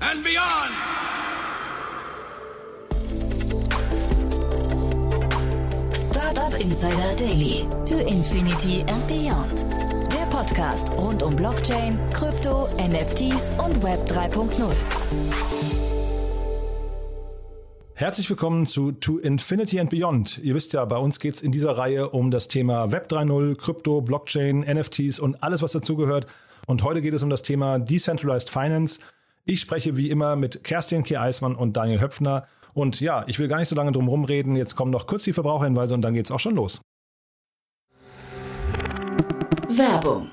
and beyond! Startup Insider Daily. To Infinity and Beyond. Der Podcast rund um Blockchain, Krypto, NFTs und Web 3.0. Herzlich willkommen zu To Infinity and Beyond. Ihr wisst ja, bei uns geht es in dieser Reihe um das Thema Web 3.0, Krypto, Blockchain, NFTs und alles, was dazugehört. Und heute geht es um das Thema Decentralized Finance. Ich spreche wie immer mit Kerstin K. Eismann und Daniel Höpfner. Und ja, ich will gar nicht so lange drum rumreden. Jetzt kommen noch kurz die Verbraucherhinweise und dann geht's auch schon los. Werbung.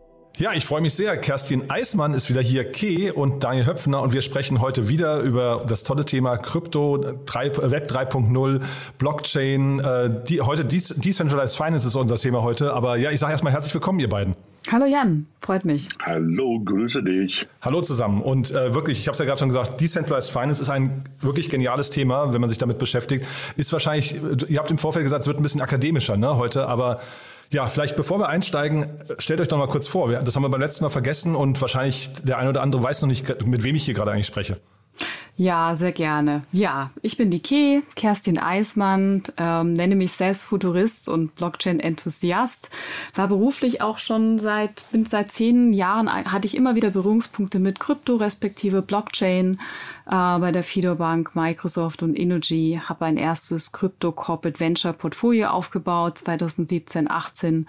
Ja, ich freue mich sehr. Kerstin Eismann ist wieder hier, Ke und Daniel Höpfner und wir sprechen heute wieder über das tolle Thema Krypto, Web 3.0, Blockchain. Äh, die, heute Decentralized Finance ist unser Thema heute. Aber ja, ich sage erstmal herzlich willkommen, ihr beiden. Hallo Jan, freut mich. Hallo, grüße dich. Hallo zusammen. Und äh, wirklich, ich habe es ja gerade schon gesagt, Decentralized Finance ist ein wirklich geniales Thema, wenn man sich damit beschäftigt. Ist wahrscheinlich, ihr habt im Vorfeld gesagt, es wird ein bisschen akademischer ne, heute, aber ja, vielleicht bevor wir einsteigen, stellt euch doch mal kurz vor. Das haben wir beim letzten Mal vergessen und wahrscheinlich der eine oder andere weiß noch nicht, mit wem ich hier gerade eigentlich spreche. Ja, sehr gerne. Ja, ich bin die Ke, Kerstin Eismann, ähm, nenne mich selbst Futurist und Blockchain-Enthusiast. War beruflich auch schon seit, bin seit zehn Jahren, hatte ich immer wieder Berührungspunkte mit Krypto respektive Blockchain äh, bei der Fido Bank, Microsoft und Energy. Habe ein erstes Krypto Corporate Venture Portfolio aufgebaut, 2017, 18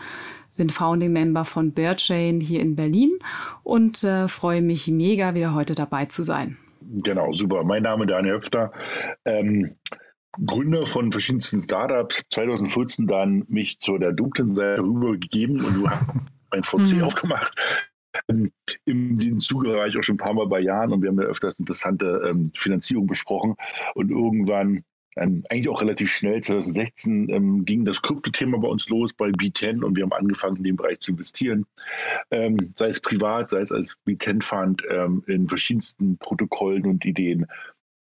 bin Founding Member von Bearchain hier in Berlin und äh, freue mich mega, wieder heute dabei zu sein. Genau, super. Mein Name ist Daniel Höfter. Ähm, Gründer von verschiedensten Startups, 2014 dann mich zu der dunklen Seite rübergegeben und du hast ein VC mhm. aufgemacht. Ähm, Im Zuge war ich auch schon ein paar Mal bei Jahren und wir haben ja öfters interessante ähm, Finanzierung besprochen. Und irgendwann ähm, eigentlich auch relativ schnell, 2016 ähm, ging das Kryptothema bei uns los bei B10 und wir haben angefangen, in dem Bereich zu investieren, ähm, sei es privat, sei es als B10-Fund ähm, in verschiedensten Protokollen und Ideen.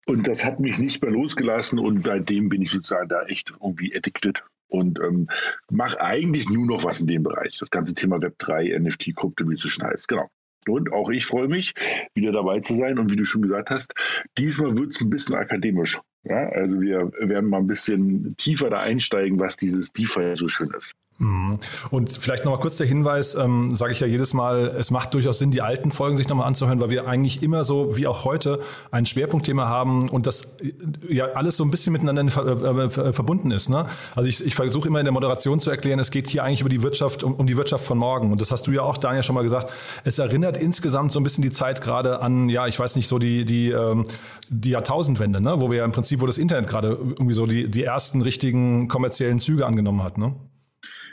Und das hat mich nicht mehr losgelassen und seitdem bin ich sozusagen da echt irgendwie addicted und ähm, mache eigentlich nur noch was in dem Bereich. Das ganze Thema Web3, NFT, Krypto, wie es so schon heißt. Genau. Und auch ich freue mich, wieder dabei zu sein. Und wie du schon gesagt hast, diesmal wird es ein bisschen akademisch. Ja, also wir werden mal ein bisschen tiefer da einsteigen, was dieses DeFi so schön ist. Mhm. Und vielleicht nochmal kurz der Hinweis, ähm, sage ich ja jedes Mal, es macht durchaus Sinn, die alten Folgen sich nochmal anzuhören, weil wir eigentlich immer so, wie auch heute, ein Schwerpunktthema haben und das ja alles so ein bisschen miteinander ver äh, verbunden ist. Ne? Also ich, ich versuche immer in der Moderation zu erklären, es geht hier eigentlich über die Wirtschaft, um, um die Wirtschaft von morgen. Und das hast du ja auch, Daniel, schon mal gesagt. Es erinnert insgesamt so ein bisschen die Zeit gerade an, ja, ich weiß nicht, so die, die, ähm, die Jahrtausendwende, ne? wo wir ja im Prinzip, wo das Internet gerade irgendwie so die, die ersten richtigen kommerziellen Züge angenommen hat. Ne?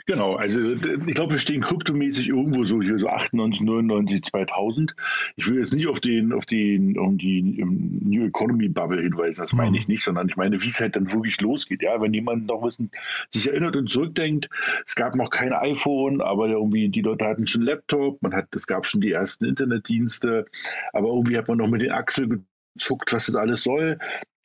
Genau, also ich glaube, wir stehen kryptomäßig irgendwo so hier so 98, 99, 2000. Ich will jetzt nicht auf den, auf den, um die um New Economy Bubble hinweisen, das meine ich mhm. nicht, sondern ich meine, wie es halt dann wirklich losgeht. Ja, wenn jemand noch wissen, sich erinnert und zurückdenkt, es gab noch kein iPhone, aber irgendwie die Leute hatten schon Laptop, man hat, es gab schon die ersten Internetdienste, aber irgendwie hat man noch mit den Achseln gezuckt, was das alles soll.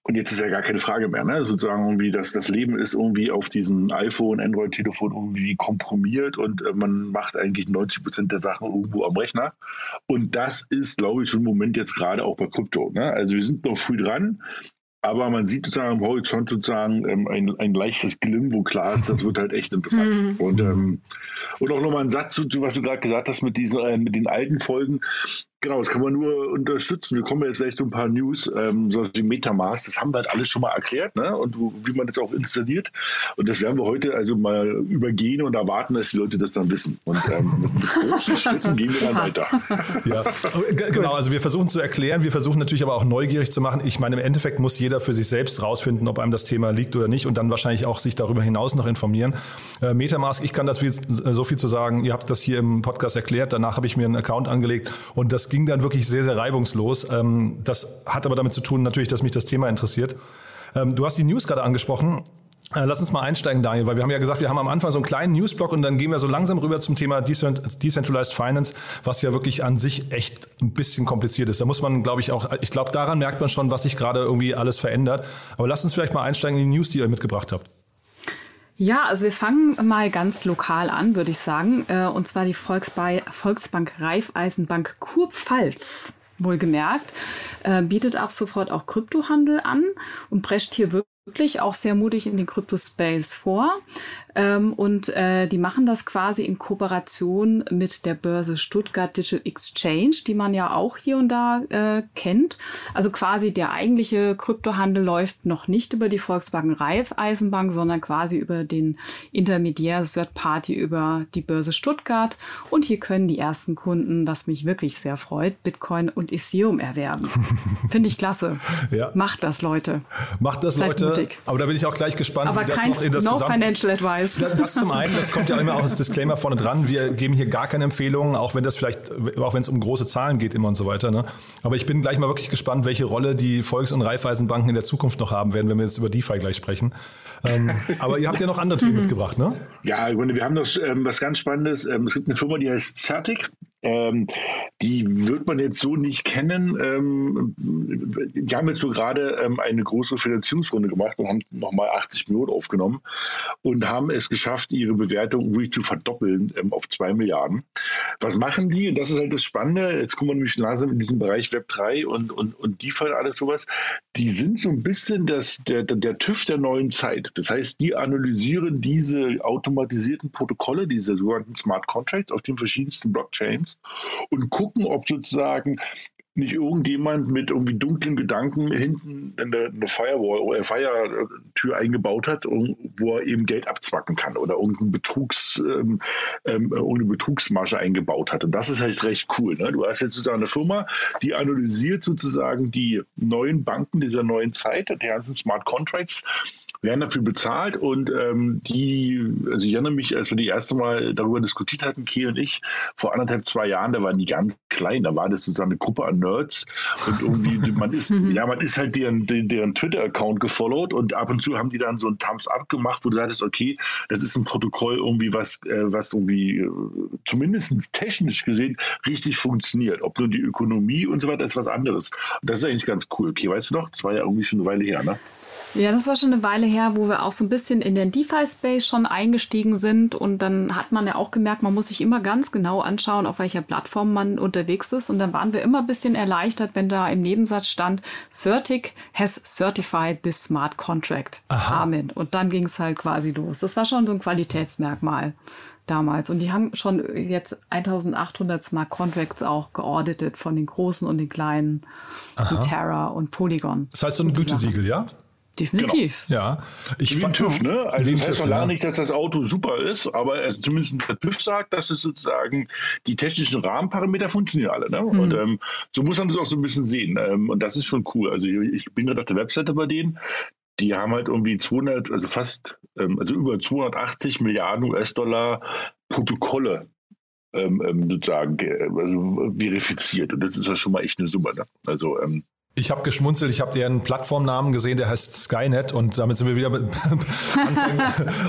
Und jetzt ist ja gar keine Frage mehr, ne? sozusagen irgendwie, dass das Leben ist irgendwie auf diesem iPhone, Android-Telefon irgendwie komprimiert und äh, man macht eigentlich 90 Prozent der Sachen irgendwo am Rechner. Und das ist, glaube ich, schon im Moment jetzt gerade auch bei Krypto. Ne? Also wir sind noch früh dran. Aber man sieht sozusagen am Horizont sozusagen ähm, ein, ein leichtes Glimm, wo klar ist, das wird halt echt interessant. Mhm. Und, ähm, und auch nochmal ein Satz zu, was du gerade gesagt hast mit, diesen, äh, mit den alten Folgen. Genau, das kann man nur unterstützen. Wir kommen jetzt echt um ein paar News, ähm, so wie Metamask, das haben wir halt alles schon mal erklärt, ne? Und wie man das auch installiert. Und das werden wir heute also mal übergehen und erwarten, dass die Leute das dann wissen. Und ähm, mit, großen Schritten gehen wir dann weiter. Ja, genau. Also wir versuchen zu erklären, wir versuchen natürlich aber auch neugierig zu machen. Ich meine, im Endeffekt muss jeder für sich selbst rausfinden, ob einem das Thema liegt oder nicht und dann wahrscheinlich auch sich darüber hinaus noch informieren. Äh, Metamask, ich kann das viel, so viel zu sagen. Ihr habt das hier im Podcast erklärt. Danach habe ich mir einen Account angelegt und das ging dann wirklich sehr, sehr reibungslos. Ähm, das hat aber damit zu tun, natürlich, dass mich das Thema interessiert. Ähm, du hast die News gerade angesprochen. Äh, lass uns mal einsteigen, Daniel, weil wir haben ja gesagt, wir haben am Anfang so einen kleinen Newsblock und dann gehen wir so langsam rüber zum Thema Decentralized Finance, was ja wirklich an sich echt ein bisschen kompliziert ist. Da muss man, glaube ich, auch, ich glaube, daran merkt man schon, was sich gerade irgendwie alles verändert. Aber lass uns vielleicht mal einsteigen in die News, die ihr mitgebracht habt. Ja, also wir fangen mal ganz lokal an, würde ich sagen. Äh, und zwar die Volksbank Raiffeisenbank Kurpfalz wohlgemerkt, äh, bietet ab sofort auch Kryptohandel an und prescht hier wirklich auch sehr mutig in den Kryptospace vor. Ähm, und äh, die machen das quasi in Kooperation mit der Börse Stuttgart Digital Exchange, die man ja auch hier und da äh, kennt. Also quasi der eigentliche Kryptohandel läuft noch nicht über die Volkswagen Raiffeisenbank, sondern quasi über den Intermediär Third Party über die Börse Stuttgart. Und hier können die ersten Kunden, was mich wirklich sehr freut, Bitcoin und Ethereum erwerben. Finde ich klasse. Ja. Macht das, Leute. Macht das, Seid Leute. Mutig. Aber da bin ich auch gleich gespannt, Aber wie das noch in das no Gesamt financial advice. Das, das zum einen, das kommt ja immer auch als Disclaimer vorne dran. Wir geben hier gar keine Empfehlungen, auch wenn das vielleicht, auch wenn es um große Zahlen geht immer und so weiter. Ne? Aber ich bin gleich mal wirklich gespannt, welche Rolle die Volks- und Raiffeisenbanken in der Zukunft noch haben werden, wenn wir jetzt über DeFi gleich sprechen. Ähm, aber ihr habt ja noch andere Themen mitgebracht, ne? Ja, wir haben noch ähm, was ganz Spannendes. Ähm, es gibt eine Firma, die heißt Certic. Ähm, die wird man jetzt so nicht kennen. Ähm, die haben jetzt so gerade ähm, eine große Finanzierungsrunde gemacht und haben nochmal 80 Millionen aufgenommen und haben es geschafft, ihre Bewertung wirklich zu verdoppeln ähm, auf 2 Milliarden. Was machen die? Und das ist halt das Spannende. Jetzt kommen wir nämlich langsam in diesen Bereich Web 3 und, und, und DeFi und alles sowas. Die sind so ein bisschen das, der, der TÜV der neuen Zeit. Das heißt, die analysieren diese automatisierten Protokolle, diese sogenannten Smart Contracts auf den verschiedensten Blockchains und gucken, ob sozusagen nicht irgendjemand mit irgendwie dunklen Gedanken hinten eine, Firewall oder Feiertür eingebaut hat, wo er eben Geld abzwacken kann oder irgendeine, Betrugs, ähm, ähm, Betrugsmasche eingebaut hat. Und das ist halt recht cool. Ne? Du hast jetzt sozusagen eine Firma, die analysiert sozusagen die neuen Banken dieser neuen Zeit, die ganzen Smart Contracts werden dafür bezahlt und ähm, die, also ich erinnere mich, als wir die erste Mal darüber diskutiert hatten, Key und ich, vor anderthalb, zwei Jahren, da waren die ganz klein, da war das sozusagen eine Gruppe an Nerds und irgendwie, man ist, ja, man ist halt deren, deren Twitter-Account gefollowt und ab und zu haben die dann so ein Thumbs-up gemacht, wo du sagtest, okay, das ist ein Protokoll irgendwie, was, äh, was irgendwie äh, zumindest technisch gesehen richtig funktioniert. Ob nun die Ökonomie und so weiter ist was anderes. Und das ist eigentlich ganz cool. Okay, weißt du noch? Das war ja irgendwie schon eine Weile her, ne? Ja, das war schon eine Weile her, wo wir auch so ein bisschen in den DeFi-Space schon eingestiegen sind. Und dann hat man ja auch gemerkt, man muss sich immer ganz genau anschauen, auf welcher Plattform man unterwegs ist. Und dann waren wir immer ein bisschen erleichtert, wenn da im Nebensatz stand, Certic has certified this smart contract. Aha. Amen. Und dann ging es halt quasi los. Das war schon so ein Qualitätsmerkmal damals. Und die haben schon jetzt 1800 Smart Contracts auch geauditet von den großen und den kleinen, Aha. wie Terra und Polygon. Das heißt so ein Gütesiegel, ja? Definitiv. Genau. Ja. Ich Wie ein TÜV, ne? Also das heißt noch lange nicht, dass das Auto super ist, aber es zumindest der TÜV sagt, dass es sozusagen die technischen Rahmenparameter funktionieren alle. Ne? Mhm. Und ähm, so muss man das auch so ein bisschen sehen. Ähm, und das ist schon cool. Also ich bin gerade auf der Webseite bei denen. Die haben halt irgendwie 200, also fast, ähm, also über 280 Milliarden US-Dollar Protokolle ähm, ähm sozusagen also verifiziert. Und das ist ja schon mal echt eine Summe. Ne? Also ähm, Ich habe geschmunzelt, ich habe deren Plattformnamen gesehen, der heißt Skynet und damit sind wir wieder Anfang,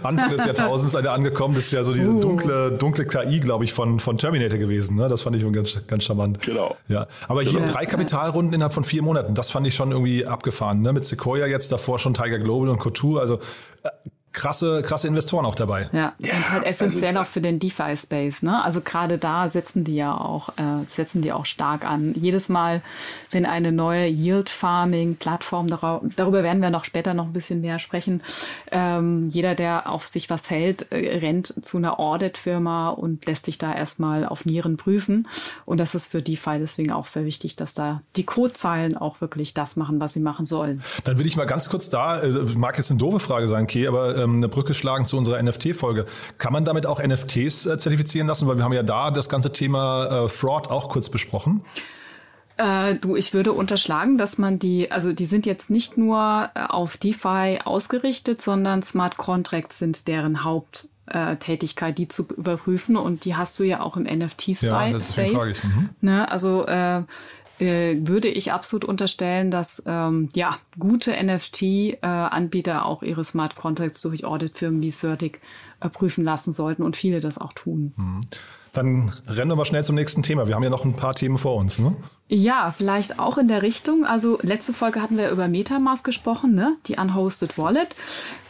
Anfang, des Jahrtausends angekommen. Das ist ja so diese uh. dunkle, dunkle KI, glaube ich, von, von Terminator gewesen. Ne? Das fand ich ganz, ganz charmant. Genau. Ja. Aber hier genau. drei Kapitalrunden innerhalb von vier Monaten, das fand ich schon irgendwie abgefahren. Ne? Mit Sequoia jetzt davor schon Tiger Global und Couture. Also äh, krasse, krasse Investoren auch dabei. Ja, ja und halt essentiell also, auch für den DeFi-Space. Ne? Also gerade da setzen die ja auch, äh, setzen die auch stark an. Jedes Mal, wenn eine neue Yield-Farming-Plattform, darüber werden wir noch später noch ein bisschen mehr sprechen, ähm, jeder, der auf sich was hält, äh, rennt zu einer Audit-Firma und lässt sich da erstmal auf Nieren prüfen. Und das ist für DeFi deswegen auch sehr wichtig, dass da die Codezeilen auch wirklich das machen, was sie machen sollen. Dann will ich mal ganz kurz da, äh, mag jetzt eine doofe Frage sein, Kay, aber ähm, eine Brücke schlagen zu unserer NFT-Folge. Kann man damit auch NFTs äh, zertifizieren lassen? Weil wir haben ja da das ganze Thema äh, Fraud auch kurz besprochen. Äh, du, ich würde unterschlagen, dass man die, also die sind jetzt nicht nur äh, auf DeFi ausgerichtet, sondern Smart Contracts sind deren Haupttätigkeit, die zu überprüfen. Und die hast du ja auch im NFT-Space. Ja, das ist mhm. ne? Also äh, äh, würde ich absolut unterstellen, dass ähm, ja, gute NFT-Anbieter auch ihre Smart Contracts durch Auditfirmen wie Certic äh, prüfen lassen sollten und viele das auch tun. Mhm. Dann rennen wir mal schnell zum nächsten Thema. Wir haben ja noch ein paar Themen vor uns, ne? Ja, vielleicht auch in der Richtung. Also letzte Folge hatten wir über Metamask gesprochen, ne? Die Unhosted Wallet.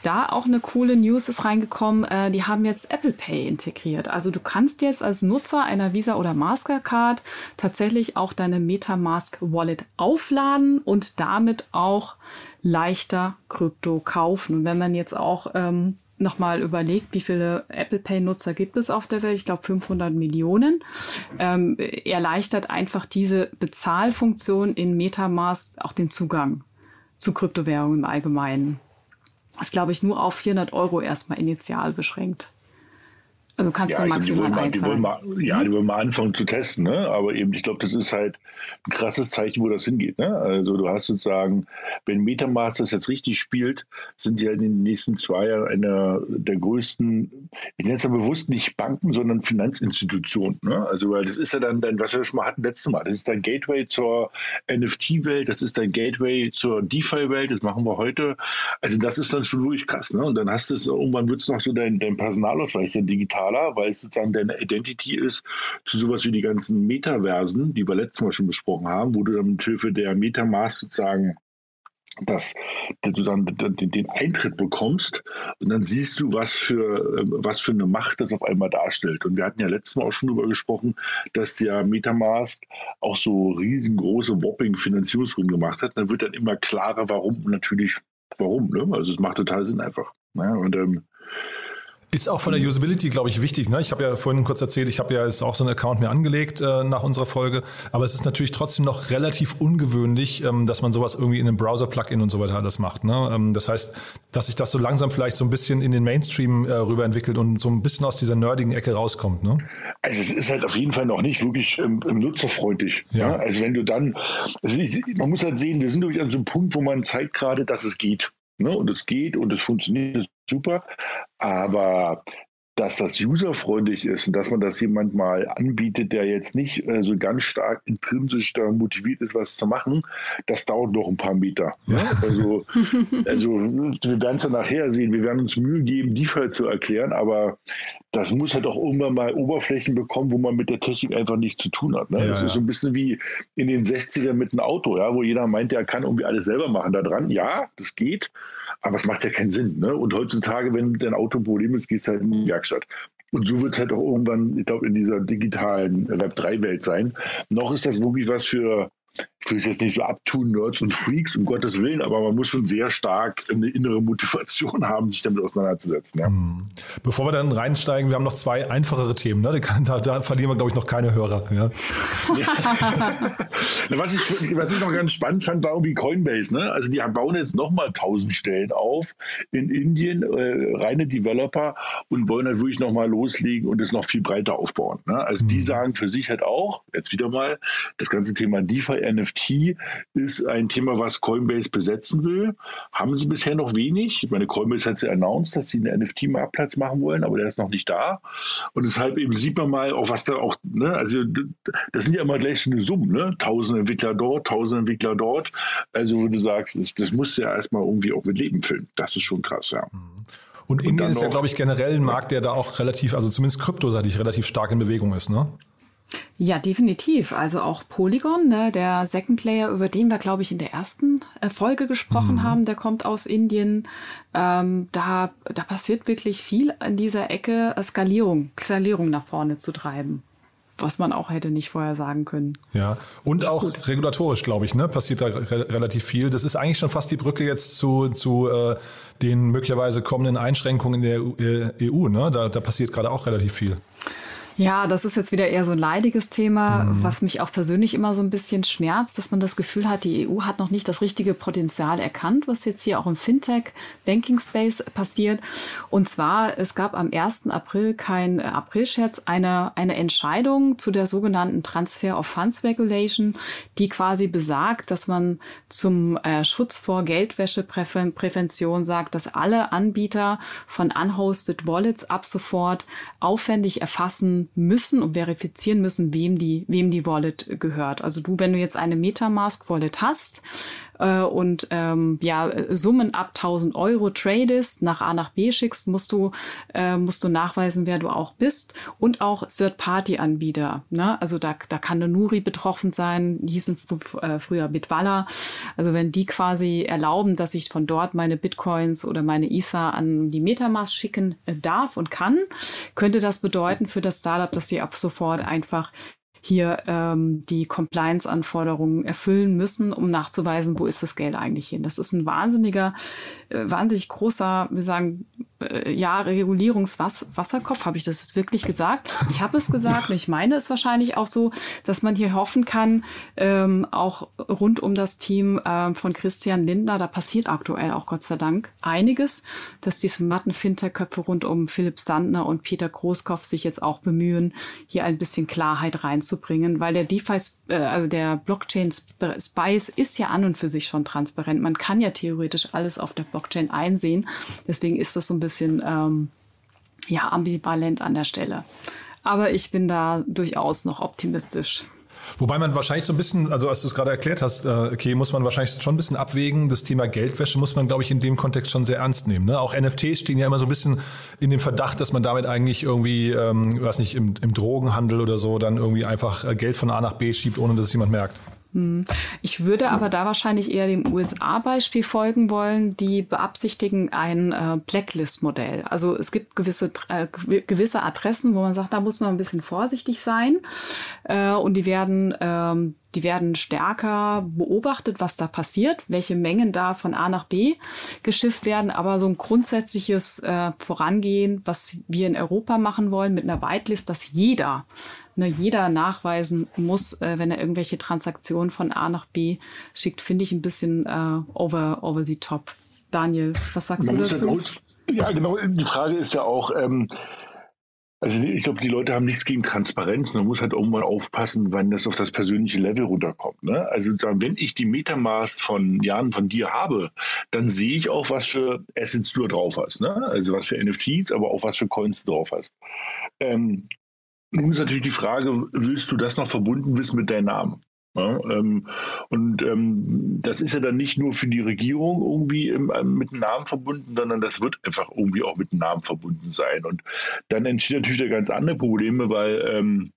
Da auch eine coole News ist reingekommen. Äh, die haben jetzt Apple Pay integriert. Also du kannst jetzt als Nutzer einer Visa oder Mastercard tatsächlich auch deine Metamask Wallet aufladen und damit auch leichter Krypto kaufen. Und wenn man jetzt auch ähm, nochmal überlegt, wie viele Apple Pay-Nutzer gibt es auf der Welt. Ich glaube 500 Millionen. Ähm, erleichtert einfach diese Bezahlfunktion in Metamask auch den Zugang zu Kryptowährungen im Allgemeinen. Das ist, glaube ich, nur auf 400 Euro erstmal initial beschränkt. Also kannst ja, du maximal glaub, die wollen mal, die wollen mal, Ja, mhm. die wollen mal anfangen zu testen, ne? aber eben, ich glaube, das ist halt ein krasses Zeichen, wo das hingeht. Ne? Also du hast sozusagen, wenn Metamask das jetzt richtig spielt, sind die halt in den nächsten zwei Jahren einer der größten, ich nenne es ja bewusst nicht Banken, sondern Finanzinstitutionen. Ne? Also weil das ist ja dann, dann, was wir schon mal hatten letztes Mal, das ist dein Gateway zur NFT-Welt, das ist dein Gateway zur DeFi-Welt, das machen wir heute. Also das ist dann schon wirklich krass. Ne? Und dann hast du es, irgendwann wird es noch so dein, dein Personalausweis, dein digital digitaler, weil es sozusagen deine Identity ist zu sowas wie die ganzen Metaversen, die wir letztes Mal schon besprochen haben, wo du dann mit Hilfe der Metamask sozusagen dass du dann den Eintritt bekommst und dann siehst du, was für, ähm, was für eine Macht das auf einmal darstellt. Und wir hatten ja letztes Mal auch schon darüber gesprochen, dass der Metamask auch so riesengroße Whopping-Finanzierungsrunden gemacht hat. Dann wird dann immer klarer, warum natürlich, warum. Ne? Also es macht total Sinn einfach. Ne? Und ähm, ist auch von der Usability, glaube ich, wichtig. Ne? Ich habe ja vorhin kurz erzählt, ich habe ja jetzt auch so einen Account mir angelegt äh, nach unserer Folge. Aber es ist natürlich trotzdem noch relativ ungewöhnlich, ähm, dass man sowas irgendwie in einem Browser-Plugin und so weiter alles macht. Ne? Ähm, das heißt, dass sich das so langsam vielleicht so ein bisschen in den Mainstream äh, rüber entwickelt und so ein bisschen aus dieser nerdigen Ecke rauskommt. Ne? Also es ist halt auf jeden Fall noch nicht wirklich ähm, nutzerfreundlich. Ja. ja. Also wenn du dann, also ich, man muss halt sehen, wir sind durch an so einem Punkt, wo man zeigt gerade, dass es geht. Ne? Und es geht und es funktioniert super. Aber dass das userfreundlich ist und dass man das jemand mal anbietet, der jetzt nicht äh, so ganz stark intrinsisch da motiviert ist, was zu machen, das dauert noch ein paar Meter. Ne? Also, also wir werden es dann nachher sehen. Wir werden uns Mühe geben, die Fall zu erklären, aber das muss halt auch irgendwann mal Oberflächen bekommen, wo man mit der Technik einfach nichts zu tun hat. Ne? Ja, das ist so ein bisschen wie in den 60ern mit einem Auto, ja, wo jeder meint, er kann irgendwie alles selber machen da dran. Ja, das geht, aber es macht ja keinen Sinn. Ne? Und heutzutage, wenn dein Auto ein Problem ist, gehst du halt in die Werkstatt. Und so wird es halt auch irgendwann, ich glaube, in dieser digitalen Web3-Welt sein. Noch ist das wirklich was für ich will es jetzt nicht so abtun, Nerds und Freaks, um Gottes Willen, aber man muss schon sehr stark eine innere Motivation haben, sich damit auseinanderzusetzen. Ja. Hm. Bevor wir dann reinsteigen, wir haben noch zwei einfachere Themen. Ne? Da, da, verlieren wir, glaube ich, noch keine Hörer. Ja. ja. was, ich, was ich noch ganz spannend fand, war irgendwie Coinbase. Ne? Also die bauen jetzt nochmal 1000 Stellen auf in Indien, äh, reine Developer und wollen halt wirklich nochmal loslegen und es noch viel breiter aufbauen. Ne? Also mhm. die hm. sagen für sich halt auch, jetzt wieder mal, das ganze Thema DeFi, NFT NFT ist ein Thema, was Coinbase besetzen will. Haben sie bisher noch wenig. Ich meine, Coinbase hat sie announced, dass sie einen NFT-Marktplatz machen wollen, aber der ist noch nicht da. Und deshalb eben sieht man mal, auch was da auch, ne, also das sind ja immer gleich so eine Summe, ne? Tausend Entwickler dort, tausend Entwickler dort. Also, wo du sagst, das, das musst du ja erstmal irgendwie auch mit Leben füllen. Das ist schon krass, ja. Mhm. Und, und Indien ist ja, glaube ich, generell ein Markt, der da auch relativ, also zumindest kryptoseitig relativ stark in Bewegung ist, ne? Ja, definitiv. Also auch Polygon, ne, der Second Layer, über den wir, glaube ich, in der ersten äh, Folge gesprochen mhm. haben, der kommt aus Indien. Ähm, da, da passiert wirklich viel in dieser Ecke, äh, Skalierung, Skalierung nach vorne zu treiben was man auch hätte nicht vorher sagen können. Ja, und auch gut. regulatorisch, glaube ich, ne, passiert da re relativ viel. Das ist eigentlich schon fast die Brücke jetzt zu, zu äh, den möglicherweise kommenden Einschränkungen in der EU. Äh, e ne? Da, da passiert gerade auch relativ viel. Ja, das ist jetzt wieder eher so ein leidiges Thema, mhm. was mich auch persönlich immer so ein bisschen schmerzt, dass man das Gefühl hat, die EU hat noch nicht das richtige Potenzial erkannt, was jetzt hier auch im Fintech Banking Space passiert. Und zwar, es gab am 1. April kein äh, Aprilscherz, eine, eine Entscheidung zu der sogenannten Transfer of Funds Regulation, die quasi besagt, dass man zum äh, Schutz vor Geldwäscheprävention sagt, dass alle Anbieter von unhosted Wallets ab sofort aufwendig erfassen müssen und verifizieren müssen, wem die, wem die Wallet gehört. Also du, wenn du jetzt eine Metamask Wallet hast, äh, und ähm, ja, Summen ab 1000 Euro tradest, nach A nach B schickst, musst du, äh, musst du nachweisen, wer du auch bist und auch Third-Party-Anbieter. Ne? Also da, da kann eine Nuri betroffen sein, hießen äh, früher Bitwala. Also wenn die quasi erlauben, dass ich von dort meine Bitcoins oder meine ISA an die Metamask schicken äh, darf und kann, könnte das bedeuten für das Startup, dass sie ab sofort einfach hier ähm, die Compliance-Anforderungen erfüllen müssen, um nachzuweisen, wo ist das Geld eigentlich hin. Das ist ein wahnsinniger, äh, wahnsinnig großer, wir sagen, äh, ja, Regulierungswasserkopf, habe ich das jetzt wirklich gesagt? Ich habe es gesagt und ich meine es wahrscheinlich auch so, dass man hier hoffen kann, ähm, auch rund um das Team ähm, von Christian Lindner, da passiert aktuell auch Gott sei Dank einiges, dass die smarten Fintech-Köpfe rund um Philipp Sandner und Peter Großkopf sich jetzt auch bemühen, hier ein bisschen Klarheit reinzubringen, weil der DeFi, äh, also der Blockchain Spice ist ja an und für sich schon transparent. Man kann ja theoretisch alles auf der Blockchain einsehen. Deswegen ist das so ein bisschen bisschen ähm, ja, ambivalent an der Stelle. Aber ich bin da durchaus noch optimistisch. Wobei man wahrscheinlich so ein bisschen, also als du es gerade erklärt hast, äh, okay, muss man wahrscheinlich schon ein bisschen abwägen. Das Thema Geldwäsche muss man, glaube ich, in dem Kontext schon sehr ernst nehmen. Ne? Auch NFTs stehen ja immer so ein bisschen in dem Verdacht, dass man damit eigentlich irgendwie, ähm, weiß nicht, im, im Drogenhandel oder so dann irgendwie einfach äh, Geld von A nach B schiebt, ohne dass es jemand merkt. Hm. Ich würde aber da wahrscheinlich eher dem USA-Beispiel folgen wollen. Die beabsichtigen ein äh, Blacklist-Modell. Also es gibt gewisse, äh, gewisse Adressen, wo man sagt, da muss man ein bisschen vorsichtig sein. Äh, und die werden, ähm, die werden stärker beobachtet, was da passiert, welche Mengen da von A nach B geschifft werden. Aber so ein grundsätzliches äh, Vorangehen, was wir in Europa machen wollen, mit einer Whitelist, dass jeder ne, jeder nachweisen muss, äh, wenn er irgendwelche Transaktionen von A nach B schickt, finde ich ein bisschen äh, over, over the top. Daniel, was sagst Man du dazu? Ja, genau. Die Frage ist ja auch, ähm, also ich glaube, die Leute haben nichts gegen Transparenz. Man muss halt irgendwann aufpassen, wann das auf das persönliche Level runterkommt. Ne? Also wenn ich die Metamask von Jan von dir habe, dann sehe ich auch, was für Assets du drauf hast. Ne? Also was für NFTs, aber auch was für Coins du drauf hast. Ähm, nun ist natürlich die Frage, willst du das noch verbunden wissen mit deinem Namen? Ja, ähm, und ähm, das ist ja dann nicht nur für die Regierung irgendwie im, ähm, mit dem Namen verbunden, sondern das wird einfach irgendwie auch mit dem Namen verbunden sein. Und dann entsteht natürlich da ganz andere Probleme, weil ähm,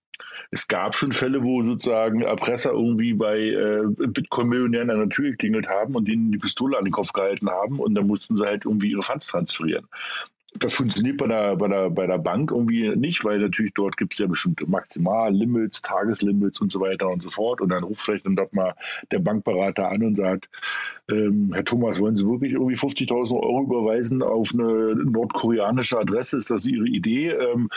es gab schon Fälle, wo sozusagen Erpresser irgendwie bei äh, Bitcoin-Millionären an der Tür geklingelt haben und denen die Pistole an den Kopf gehalten haben und dann mussten sie halt irgendwie ihre Funds transferieren das funktioniert bei der, bei, der, bei der Bank irgendwie nicht, weil natürlich dort gibt es ja bestimmte Maximallimits, Tageslimits und so weiter und so fort. Und dann ruft vielleicht dann doch mal der Bankberater an und sagt, ähm, Herr Thomas, wollen Sie wirklich irgendwie 50.000 Euro überweisen auf eine nordkoreanische Adresse? Ist das Ihre Idee? Ähm,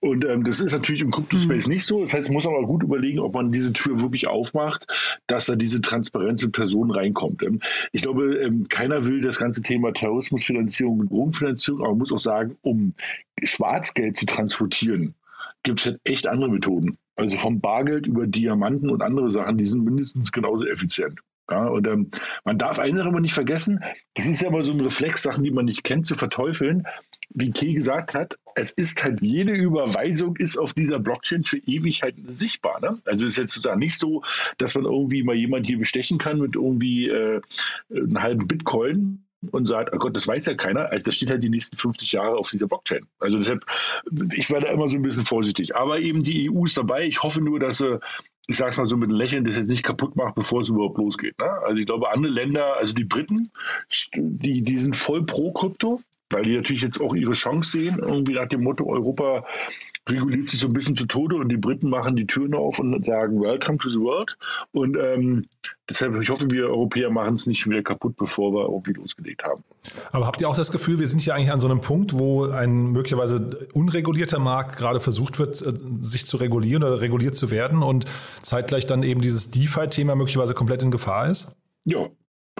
und ähm, das ist natürlich im Crypto-Space mhm. nicht so. Das heißt, man muss aber gut überlegen, ob man diese Tür wirklich aufmacht, dass da diese Transparenz in Personen reinkommt. Ähm, ich glaube, ähm, keiner will das ganze Thema Terrorismusfinanzierung und Drogenfinanzierung, aber man muss auch sagen, um Schwarzgeld zu transportieren, gibt es halt echt andere Methoden. Also vom Bargeld über Diamanten und andere Sachen, die sind mindestens genauso effizient. Ja, und ähm, man darf eine Sache aber nicht vergessen, das ist ja immer so ein Reflex, Sachen, die man nicht kennt, zu verteufeln. Wie Key gesagt hat, es ist halt jede Überweisung ist auf dieser Blockchain für ewig halt sichtbar. Ne? Also ist jetzt sozusagen nicht so, dass man irgendwie mal jemand hier bestechen kann mit irgendwie äh, einem halben Bitcoin und sagt, oh Gott, das weiß ja keiner. Also das steht halt die nächsten 50 Jahre auf dieser Blockchain. Also deshalb, ich werde immer so ein bisschen vorsichtig. Aber eben die EU ist dabei. Ich hoffe nur, dass sie ich sage es mal so mit einem Lächeln, das jetzt nicht kaputt macht, bevor es überhaupt losgeht. Ne? Also ich glaube, andere Länder, also die Briten, die, die sind voll pro Krypto, weil die natürlich jetzt auch ihre Chance sehen, irgendwie nach dem Motto, Europa reguliert sich so ein bisschen zu Tode und die Briten machen die Türen auf und sagen Welcome to the world. Und ähm, deshalb, ich hoffe, wir Europäer machen es nicht schon wieder kaputt, bevor wir irgendwie losgelegt haben. Aber habt ihr auch das Gefühl, wir sind hier eigentlich an so einem Punkt, wo ein möglicherweise unregulierter Markt gerade versucht wird, äh, sich zu regulieren oder reguliert zu werden und zeitgleich dann eben dieses DeFi-Thema möglicherweise komplett in Gefahr ist? Ja,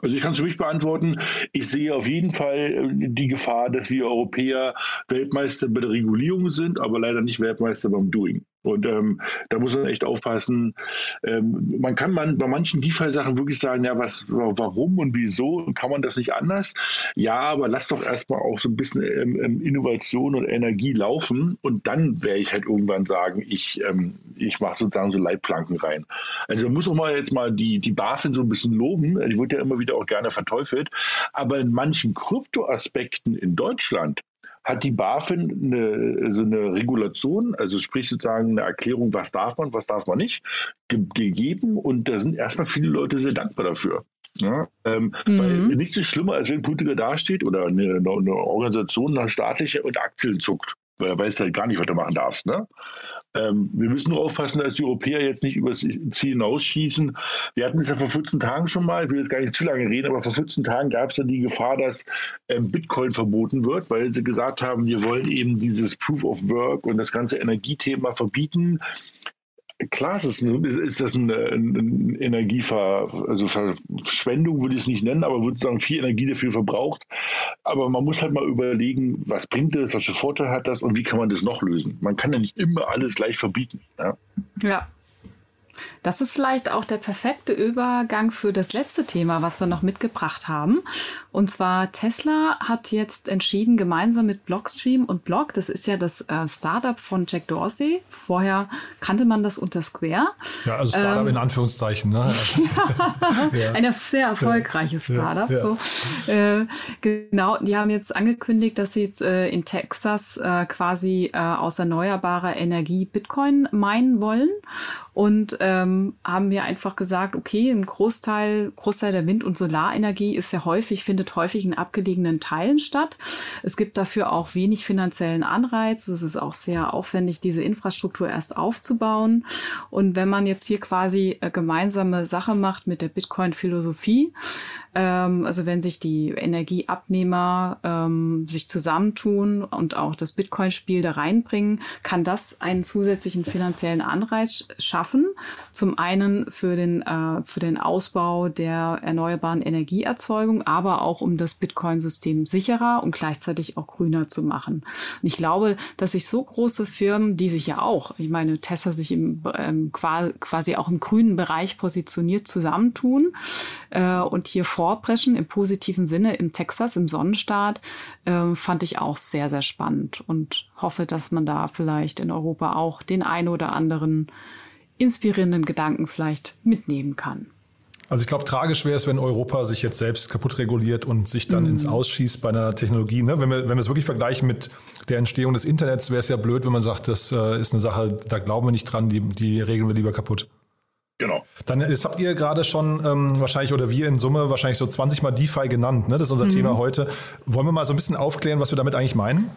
also ich kann es für mich beantworten. Ich sehe auf jeden Fall äh, die Gefahr, dass wir Europäer Weltmeister bei der Regulierung sind, aber leider nicht Weltmeister beim Doing. Und ähm, da muss man echt aufpassen. Ähm, man kann man bei manchen DeFi-Sachen wirklich sagen, ja, was, warum und wieso kann man das nicht anders? Ja, aber lass doch erstmal auch so ein bisschen ähm, ähm Innovation und Energie laufen und dann werde ich halt irgendwann sagen, ich, ähm, ich mache sozusagen so Leitplanken rein. Also man muss auch mal jetzt mal die, die BaFin so ein bisschen loben. Die wird ja immer wieder auch gerne verteufelt. Aber in manchen Kryptoaspekten in Deutschland hat die BaFin eine, also eine Regulation, also sprich sozusagen eine Erklärung, was darf man, was darf man nicht, ge gegeben. Und da sind erstmal viele Leute sehr dankbar dafür. Ja, ähm, mhm. Weil nichts ist schlimmer, als wenn ein Politiker dasteht oder eine, eine Organisation nach staatlicher und Aktien zuckt, weil er weiß halt gar nicht, was du machen darfst. Ne? Ähm, wir müssen nur aufpassen, dass die Europäer jetzt nicht über das Ziel hinausschießen. Wir hatten es ja vor 14 Tagen schon mal, ich will jetzt gar nicht zu lange reden, aber vor 14 Tagen gab es ja die Gefahr, dass ähm, Bitcoin verboten wird, weil sie gesagt haben, wir wollen eben dieses Proof of Work und das ganze Energiethema verbieten klar ist, es, ist das eine, eine Energiever, also Verschwendung würde ich es nicht nennen, aber würde sagen, viel Energie dafür verbraucht. Aber man muss halt mal überlegen, was bringt das, welche Vorteile hat das und wie kann man das noch lösen. Man kann ja nicht immer alles gleich verbieten. Ja. ja. Das ist vielleicht auch der perfekte Übergang für das letzte Thema, was wir noch mitgebracht haben. Und zwar Tesla hat jetzt entschieden, gemeinsam mit Blockstream und Block, das ist ja das äh, Startup von Jack Dorsey. Vorher kannte man das unter Square. Ja, also Startup ähm, in Anführungszeichen. Ne? ja, ein sehr erfolgreiches Startup. Ja, ja. So. Äh, genau, die haben jetzt angekündigt, dass sie jetzt äh, in Texas äh, quasi äh, aus erneuerbarer Energie Bitcoin meinen wollen und ähm, haben mir einfach gesagt, okay, ein Großteil, Großteil der Wind- und Solarenergie ist ja häufig, findet häufig in abgelegenen Teilen statt. Es gibt dafür auch wenig finanziellen Anreiz. Es ist auch sehr aufwendig, diese Infrastruktur erst aufzubauen. Und wenn man jetzt hier quasi äh, gemeinsame Sache macht mit der Bitcoin-Philosophie, ähm, also wenn sich die Energieabnehmer ähm, sich zusammentun und auch das Bitcoin-Spiel da reinbringen, kann das einen zusätzlichen finanziellen Anreiz schaffen. Zum einen für den, äh, für den Ausbau der erneuerbaren Energieerzeugung, aber auch um das Bitcoin-System sicherer und gleichzeitig auch grüner zu machen. Und ich glaube, dass sich so große Firmen, die sich ja auch, ich meine, Tesla sich im, ähm, quasi auch im grünen Bereich positioniert, zusammentun äh, und hier vorpreschen im positiven Sinne im Texas, im Sonnenstaat, äh, fand ich auch sehr, sehr spannend und hoffe, dass man da vielleicht in Europa auch den ein oder anderen inspirierenden Gedanken vielleicht mitnehmen kann. Also ich glaube, tragisch wäre es, wenn Europa sich jetzt selbst kaputt reguliert und sich dann mhm. ins Ausschießt bei einer Technologie. Ne? Wenn wir wenn wir es wirklich vergleichen mit der Entstehung des Internets, wäre es ja blöd, wenn man sagt, das äh, ist eine Sache, da glauben wir nicht dran, die, die regeln wir lieber kaputt. Genau. Dann jetzt habt ihr gerade schon ähm, wahrscheinlich oder wir in Summe wahrscheinlich so 20 Mal DeFi genannt. Ne? Das ist unser mhm. Thema heute. Wollen wir mal so ein bisschen aufklären, was wir damit eigentlich meinen?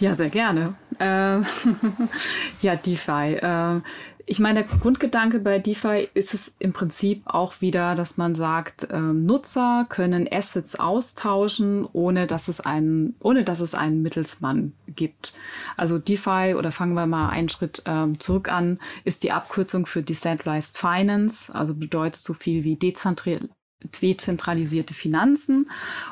Ja, sehr gerne. Äh, ja, DeFi. Äh, ich meine, der Grundgedanke bei DeFi ist es im Prinzip auch wieder, dass man sagt, ähm, Nutzer können Assets austauschen, ohne dass es einen, ohne dass es einen Mittelsmann gibt. Also DeFi oder fangen wir mal einen Schritt ähm, zurück an, ist die Abkürzung für Decentralized Finance, also bedeutet so viel wie dezentral dezentralisierte Finanzen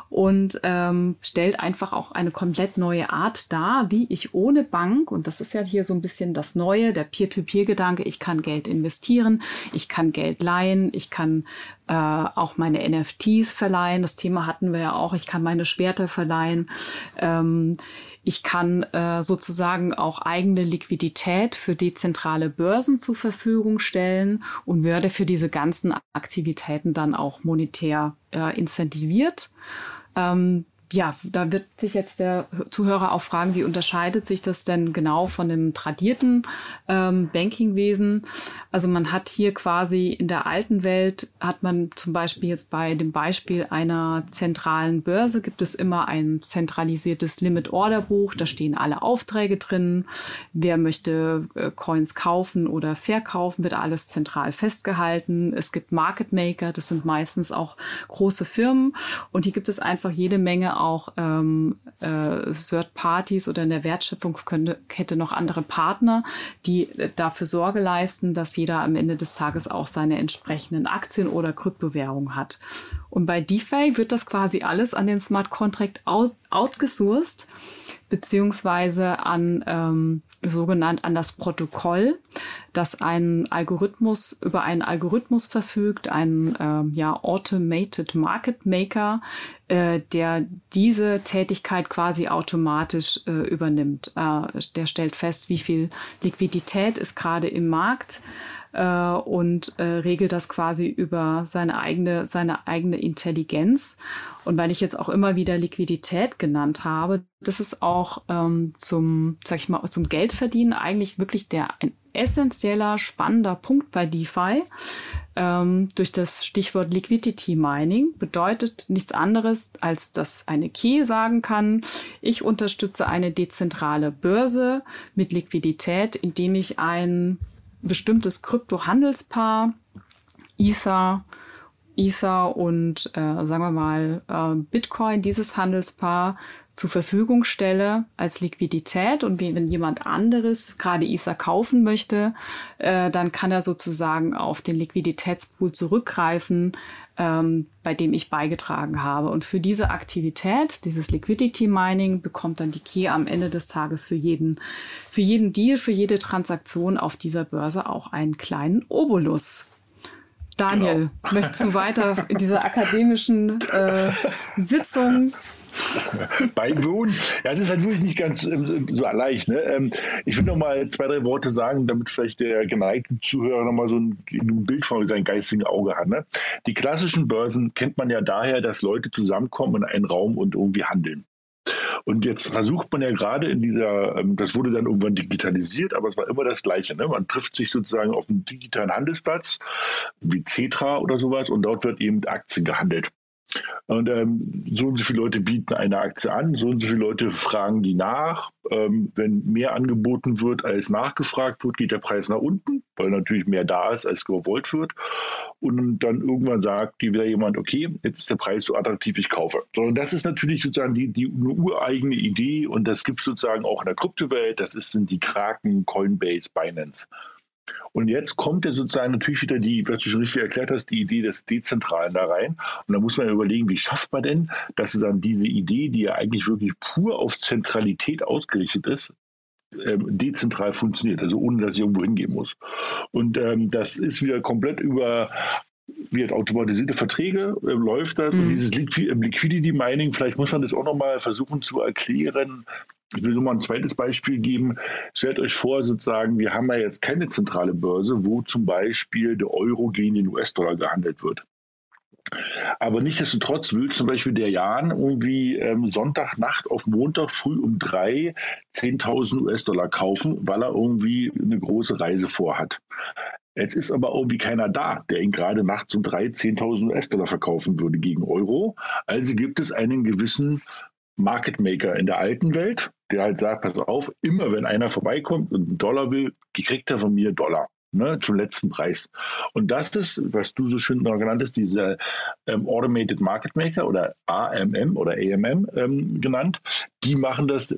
und ähm, stellt einfach auch eine komplett neue Art dar, wie ich ohne Bank, und das ist ja hier so ein bisschen das Neue, der Peer-to-Peer-Gedanke, ich kann Geld investieren, ich kann Geld leihen, ich kann äh, auch meine NFTs verleihen, das Thema hatten wir ja auch, ich kann meine Schwerter verleihen. Ähm, ich kann äh, sozusagen auch eigene Liquidität für dezentrale Börsen zur Verfügung stellen und werde für diese ganzen Aktivitäten dann auch monetär äh, incentiviert. Ähm, ja, da wird sich jetzt der Zuhörer auch fragen, wie unterscheidet sich das denn genau von dem tradierten ähm, Bankingwesen? Also man hat hier quasi in der alten Welt, hat man zum Beispiel jetzt bei dem Beispiel einer zentralen Börse, gibt es immer ein zentralisiertes Limit-Order-Buch, da stehen alle Aufträge drin. Wer möchte äh, Coins kaufen oder verkaufen, wird alles zentral festgehalten. Es gibt Market Maker, das sind meistens auch große Firmen und hier gibt es einfach jede Menge auch ähm, äh, Third Parties oder in der Wertschöpfungskette noch andere Partner, die äh, dafür Sorge leisten, dass jeder am Ende des Tages auch seine entsprechenden Aktien oder Kryptowährungen hat. Und bei DeFi wird das quasi alles an den Smart Contract out outgesourced, beziehungsweise an ähm, sogenannt an das Protokoll, das ein Algorithmus über einen Algorithmus verfügt, ein äh, ja, Automated Market Maker, äh, der diese Tätigkeit quasi automatisch äh, übernimmt. Äh, der stellt fest, wie viel Liquidität ist gerade im Markt und äh, regelt das quasi über seine eigene, seine eigene Intelligenz. Und weil ich jetzt auch immer wieder Liquidität genannt habe, das ist auch ähm, zum, sag ich mal, zum Geldverdienen eigentlich wirklich der ein essentieller, spannender Punkt bei DeFi. Ähm, durch das Stichwort Liquidity Mining bedeutet nichts anderes, als dass eine Key sagen kann, ich unterstütze eine dezentrale Börse mit Liquidität, indem ich ein bestimmtes Kryptohandelspaar, ISA, ISA und äh, sagen wir mal äh, Bitcoin, dieses Handelspaar zur Verfügung stelle als Liquidität. Und wenn jemand anderes gerade ISA kaufen möchte, äh, dann kann er sozusagen auf den Liquiditätspool zurückgreifen, ähm, bei dem ich beigetragen habe. Und für diese Aktivität, dieses Liquidity Mining, bekommt dann die Key am Ende des Tages für jeden, für jeden Deal, für jede Transaktion auf dieser Börse auch einen kleinen Obolus. Daniel, genau. möchtest du weiter in dieser akademischen äh, Sitzung beiwohnen. Ja, es ist natürlich nicht ganz ähm, so leicht. Ne? Ähm, ich will noch mal zwei, drei Worte sagen, damit vielleicht der geneigte Zuhörer noch mal so ein, Bild von seinem geistigen Auge hat. Ne? Die klassischen Börsen kennt man ja daher, dass Leute zusammenkommen in einen Raum und irgendwie handeln. Und jetzt versucht man ja gerade in dieser, ähm, das wurde dann irgendwann digitalisiert, aber es war immer das Gleiche. Ne? Man trifft sich sozusagen auf einem digitalen Handelsplatz, wie Cetra oder sowas, und dort wird eben Aktien gehandelt. Und ähm, so und so viele Leute bieten eine Aktie an, so und so viele Leute fragen die nach. Ähm, wenn mehr angeboten wird, als nachgefragt wird, geht der Preis nach unten, weil natürlich mehr da ist, als gewollt wird. Und dann irgendwann sagt die wieder jemand, okay, jetzt ist der Preis so attraktiv, ich kaufe. So, und das ist natürlich sozusagen die, die eine ureigene Idee und das gibt es sozusagen auch in der Kryptowelt. Das ist, sind die Kraken, Coinbase, Binance. Und jetzt kommt ja sozusagen natürlich wieder die, was du schon richtig erklärt hast, die Idee des Dezentralen da rein. Und da muss man ja überlegen, wie schafft man denn, dass dann diese Idee, die ja eigentlich wirklich pur auf Zentralität ausgerichtet ist, ähm, dezentral funktioniert, also ohne dass ich irgendwo hingehen muss. Und ähm, das ist wieder komplett über wird automatisierte Verträge, äh, läuft das. Mhm. Und dieses Liquidity Mining, vielleicht muss man das auch nochmal versuchen zu erklären, ich will nur mal ein zweites Beispiel geben. Stellt euch vor, sozusagen, wir haben ja jetzt keine zentrale Börse, wo zum Beispiel der Euro gegen den US-Dollar gehandelt wird. Aber nichtsdestotrotz will zum Beispiel der Jan irgendwie ähm, Sonntagnacht auf Montag früh um drei 10.000 US-Dollar kaufen, weil er irgendwie eine große Reise vorhat. Jetzt ist aber irgendwie keiner da, der ihn gerade nachts um drei 10.000 US-Dollar verkaufen würde gegen Euro. Also gibt es einen gewissen Market Maker in der alten Welt, der halt sagt, pass auf, immer wenn einer vorbeikommt und einen Dollar will, kriegt er von mir Dollar. Ne, zum letzten Preis. Und das ist, was du so schön genannt hast, diese ähm, Automated Market Maker oder AMM oder AMM ähm, genannt, die machen das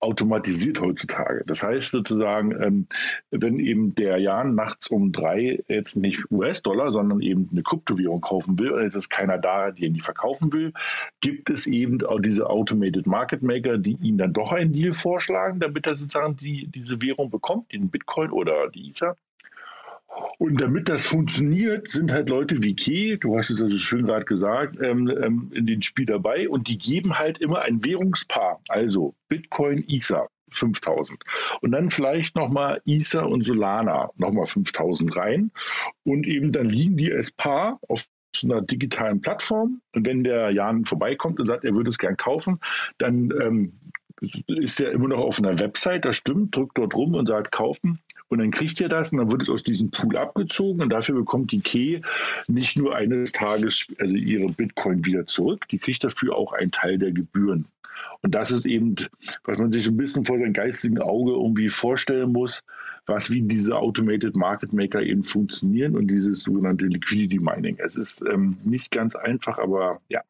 automatisiert heutzutage. Das heißt sozusagen, ähm, wenn eben der Jan nachts um drei jetzt nicht US-Dollar, sondern eben eine Kryptowährung kaufen will und es ist keiner da, der die verkaufen will, gibt es eben auch diese Automated Market Maker, die ihm dann doch einen Deal vorschlagen, damit er sozusagen die, diese Währung bekommt, den Bitcoin oder die Ether. Und damit das funktioniert, sind halt Leute wie Key, du hast es also schön gerade gesagt, ähm, ähm, in den Spiel dabei und die geben halt immer ein Währungspaar, also Bitcoin, Ether. 5000. Und dann vielleicht nochmal Ether und Solana nochmal 5000 rein. Und eben dann liegen die als Paar auf so einer digitalen Plattform. Und wenn der Jan vorbeikommt und sagt, er würde es gern kaufen, dann ähm, ist er immer noch auf einer Website, das stimmt, drückt dort rum und sagt kaufen. Und dann kriegt ihr das und dann wird es aus diesem Pool abgezogen und dafür bekommt die Key nicht nur eines Tages also ihre Bitcoin wieder zurück, die kriegt dafür auch einen Teil der Gebühren. Und das ist eben, was man sich ein bisschen vor seinem geistigen Auge irgendwie vorstellen muss, was wie diese Automated Market Maker eben funktionieren und dieses sogenannte Liquidity Mining. Es ist ähm, nicht ganz einfach, aber ja,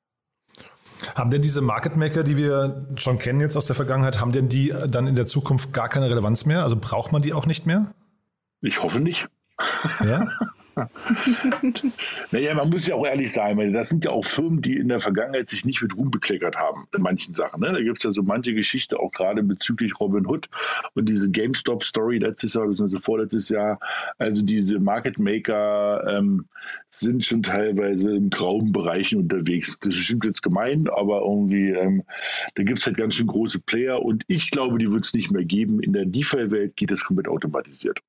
haben denn diese Market Maker, die wir schon kennen jetzt aus der Vergangenheit, haben denn die dann in der Zukunft gar keine Relevanz mehr? Also braucht man die auch nicht mehr? Ich hoffe nicht. Ja? naja, man muss ja auch ehrlich sein, das sind ja auch Firmen, die in der Vergangenheit sich nicht mit Ruhm bekleckert haben in manchen Sachen. Ne? Da gibt es ja so manche Geschichte, auch gerade bezüglich Robin Hood und diese GameStop-Story letztes Jahr, bzw. vorletztes Jahr. Also diese Market Maker ähm, sind schon teilweise im grauen Bereichen unterwegs. Das ist bestimmt jetzt gemein, aber irgendwie, ähm, da gibt es halt ganz schön große Player und ich glaube, die wird es nicht mehr geben. In der DeFi-Welt geht das komplett automatisiert.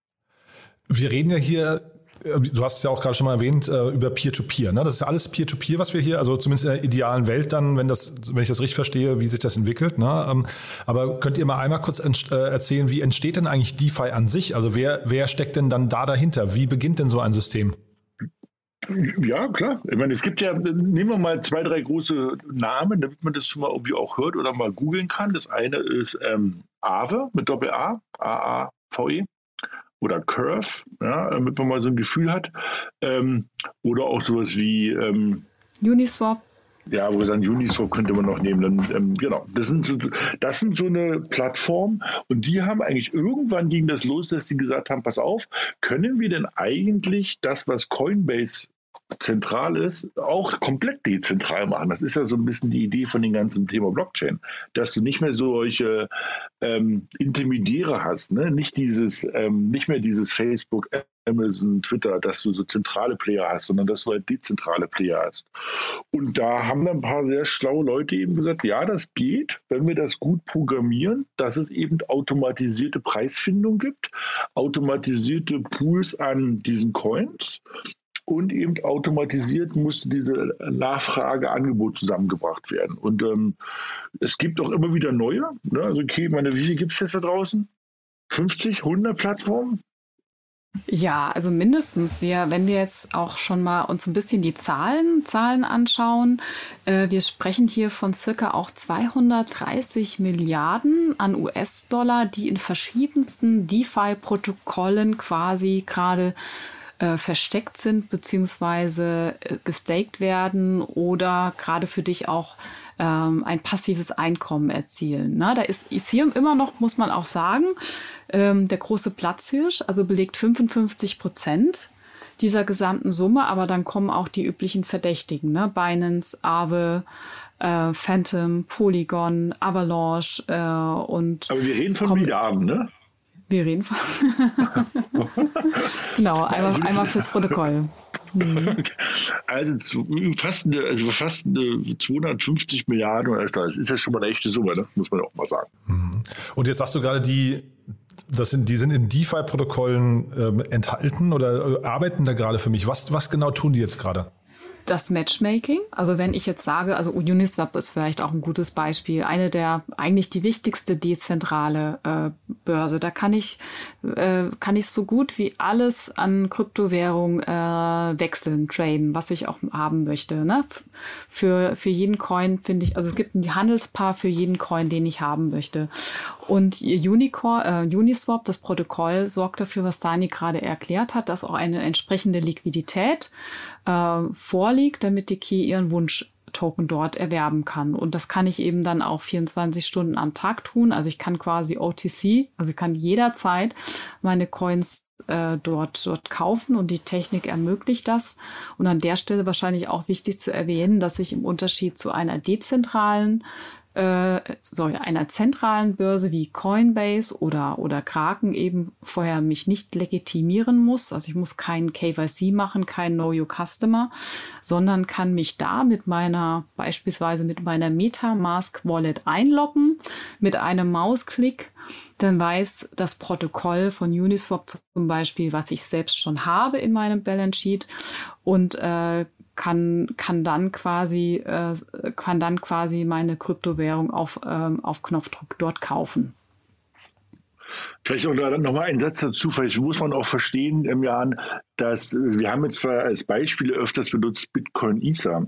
Wir reden ja hier du hast es ja auch gerade schon mal erwähnt, äh, über Peer-to-Peer. Ne? Das ist alles Peer-to-Peer, was wir hier, also zumindest in der idealen Welt dann, wenn, das, wenn ich das richtig verstehe, wie sich das entwickelt. Ne? Ähm, aber könnt ihr mal einmal kurz äh, erzählen, wie entsteht denn eigentlich DeFi an sich? Also wer, wer steckt denn dann da dahinter? Wie beginnt denn so ein System? Ja, klar. Ich meine, es gibt ja, nehmen wir mal zwei, drei große Namen, damit man das schon mal irgendwie auch hört oder mal googeln kann. Das eine ist ähm, Aave mit Doppel-A, A-A-V-E oder Curve, ja, damit man mal so ein Gefühl hat. Ähm, oder auch sowas wie ähm, Uniswap. Ja, wo wir sagen, Uniswap könnte man noch nehmen. Dann, ähm, genau, das sind, so, das sind so eine Plattform und die haben eigentlich irgendwann ging das los, dass die gesagt haben, pass auf, können wir denn eigentlich das, was Coinbase zentral ist, auch komplett dezentral machen. Das ist ja so ein bisschen die Idee von dem ganzen Thema Blockchain, dass du nicht mehr solche ähm, Intermediäre hast, ne? nicht dieses, ähm, nicht mehr dieses Facebook, Amazon, Twitter, dass du so zentrale Player hast, sondern dass du halt dezentrale Player hast. Und da haben dann ein paar sehr schlaue Leute eben gesagt, ja, das geht, wenn wir das gut programmieren, dass es eben automatisierte Preisfindung gibt, automatisierte Pools an diesen Coins und eben automatisiert musste diese Nachfrage-Angebot zusammengebracht werden. Und ähm, es gibt auch immer wieder neue. Ne? Also, okay, meine, wie viele gibt es jetzt da draußen? 50, 100 Plattformen? Ja, also mindestens. Wir, wenn wir jetzt auch schon mal uns ein bisschen die Zahlen, Zahlen anschauen, äh, wir sprechen hier von circa auch 230 Milliarden an US-Dollar, die in verschiedensten DeFi-Protokollen quasi gerade äh, versteckt sind beziehungsweise äh, gestaked werden oder gerade für dich auch ähm, ein passives Einkommen erzielen. Na, da ist Ethereum immer noch, muss man auch sagen, ähm, der große Platzhirsch, also belegt 55 Prozent dieser gesamten Summe, aber dann kommen auch die üblichen Verdächtigen, ne? Binance, Aave, äh, Phantom, Polygon, Avalanche äh, und. Aber wir reden von Milliarden, ne? Wir reden von. genau, einmal, einmal fürs Protokoll. Mhm. Also fast, eine, also fast eine 250 Milliarden US-Dollar. Das ist ja schon mal eine echte Summe, ne? muss man auch mal sagen. Mhm. Und jetzt sagst du gerade, die, das sind, die sind in DeFi-Protokollen ähm, enthalten oder äh, arbeiten da gerade für mich. Was, was genau tun die jetzt gerade? Das Matchmaking. Also wenn ich jetzt sage, also Uniswap ist vielleicht auch ein gutes Beispiel, eine der eigentlich die wichtigste dezentrale äh, Börse. Da kann ich äh, kann ich so gut wie alles an Kryptowährung äh, wechseln, traden, was ich auch haben möchte. Ne? Für für jeden Coin finde ich, also es gibt ein Handelspaar für jeden Coin, den ich haben möchte. Und Unicorn, äh, Uniswap, das Protokoll, sorgt dafür, was Dani gerade erklärt hat, dass auch eine entsprechende Liquidität äh, vorliegt, damit die Key ihren Wunsch Token dort erwerben kann. Und das kann ich eben dann auch 24 Stunden am Tag tun. Also ich kann quasi OTC, also ich kann jederzeit meine Coins äh, dort, dort kaufen und die Technik ermöglicht das. Und an der Stelle wahrscheinlich auch wichtig zu erwähnen, dass ich im Unterschied zu einer dezentralen äh, sorry, einer zentralen Börse wie Coinbase oder, oder Kraken eben vorher mich nicht legitimieren muss. Also ich muss kein KYC machen, kein Know Your Customer, sondern kann mich da mit meiner, beispielsweise mit meiner MetaMask Wallet einloggen, mit einem Mausklick. Dann weiß das Protokoll von Uniswap zum Beispiel, was ich selbst schon habe in meinem Balance Sheet und äh, kann, kann dann quasi, äh, kann dann quasi meine Kryptowährung auf, ähm, auf Knopfdruck dort kaufen. Vielleicht noch mal ein Satz dazu. Vielleicht muss man auch verstehen, im Jahr, dass wir haben jetzt zwar als Beispiele öfters benutzt Bitcoin, Ether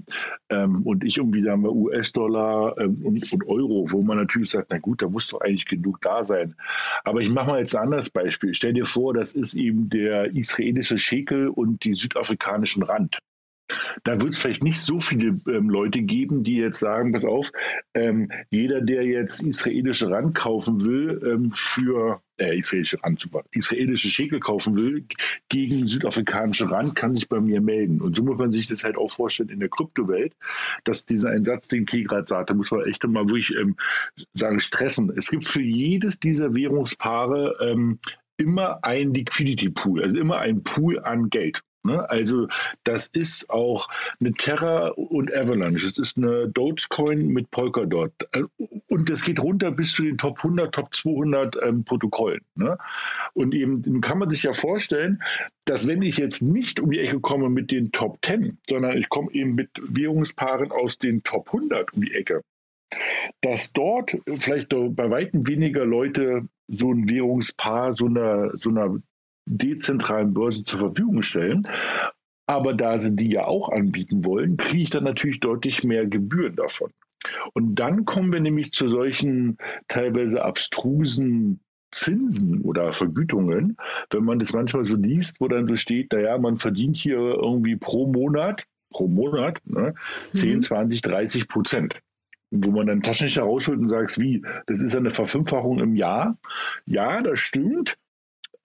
ähm, und ich irgendwie sagen wir US-Dollar ähm, und, und, Euro, wo man natürlich sagt, na gut, da muss doch eigentlich genug da sein. Aber ich mache mal jetzt ein anderes Beispiel. Stell dir vor, das ist eben der israelische Schekel und die südafrikanischen Rand. Da wird es vielleicht nicht so viele ähm, Leute geben, die jetzt sagen, pass auf, ähm, jeder, der jetzt israelische Rand kaufen will, ähm, für äh, israelische Rand, super, israelische Schekel kaufen will, gegen südafrikanische Rand, kann sich bei mir melden. Und so muss man sich das halt auch vorstellen in der Kryptowelt, dass dieser Einsatz, den Key gerade sagte, muss man echt mal wirklich ähm, sagen, stressen. Es gibt für jedes dieser Währungspaare ähm, immer ein Liquidity Pool, also immer ein Pool an Geld. Ne? Also das ist auch eine Terra und Avalanche. Es ist eine Dogecoin mit Polkadot. Und das geht runter bis zu den Top 100, Top 200 ähm, Protokollen. Ne? Und eben kann man sich ja vorstellen, dass wenn ich jetzt nicht um die Ecke komme mit den Top 10, sondern ich komme eben mit Währungspaaren aus den Top 100 um die Ecke, dass dort vielleicht bei weitem weniger Leute so ein Währungspaar so einer, so einer dezentralen Börse zur Verfügung stellen. Aber da sie die ja auch anbieten wollen, kriege ich dann natürlich deutlich mehr Gebühren davon. Und dann kommen wir nämlich zu solchen teilweise abstrusen Zinsen oder Vergütungen, wenn man das manchmal so liest, wo dann so steht, naja, man verdient hier irgendwie pro Monat, pro Monat, ne, 10, mhm. 20, 30 Prozent wo man dann Taschenrechner rausholt und sagt, wie, das ist eine Verfünffachung im Jahr. Ja, das stimmt,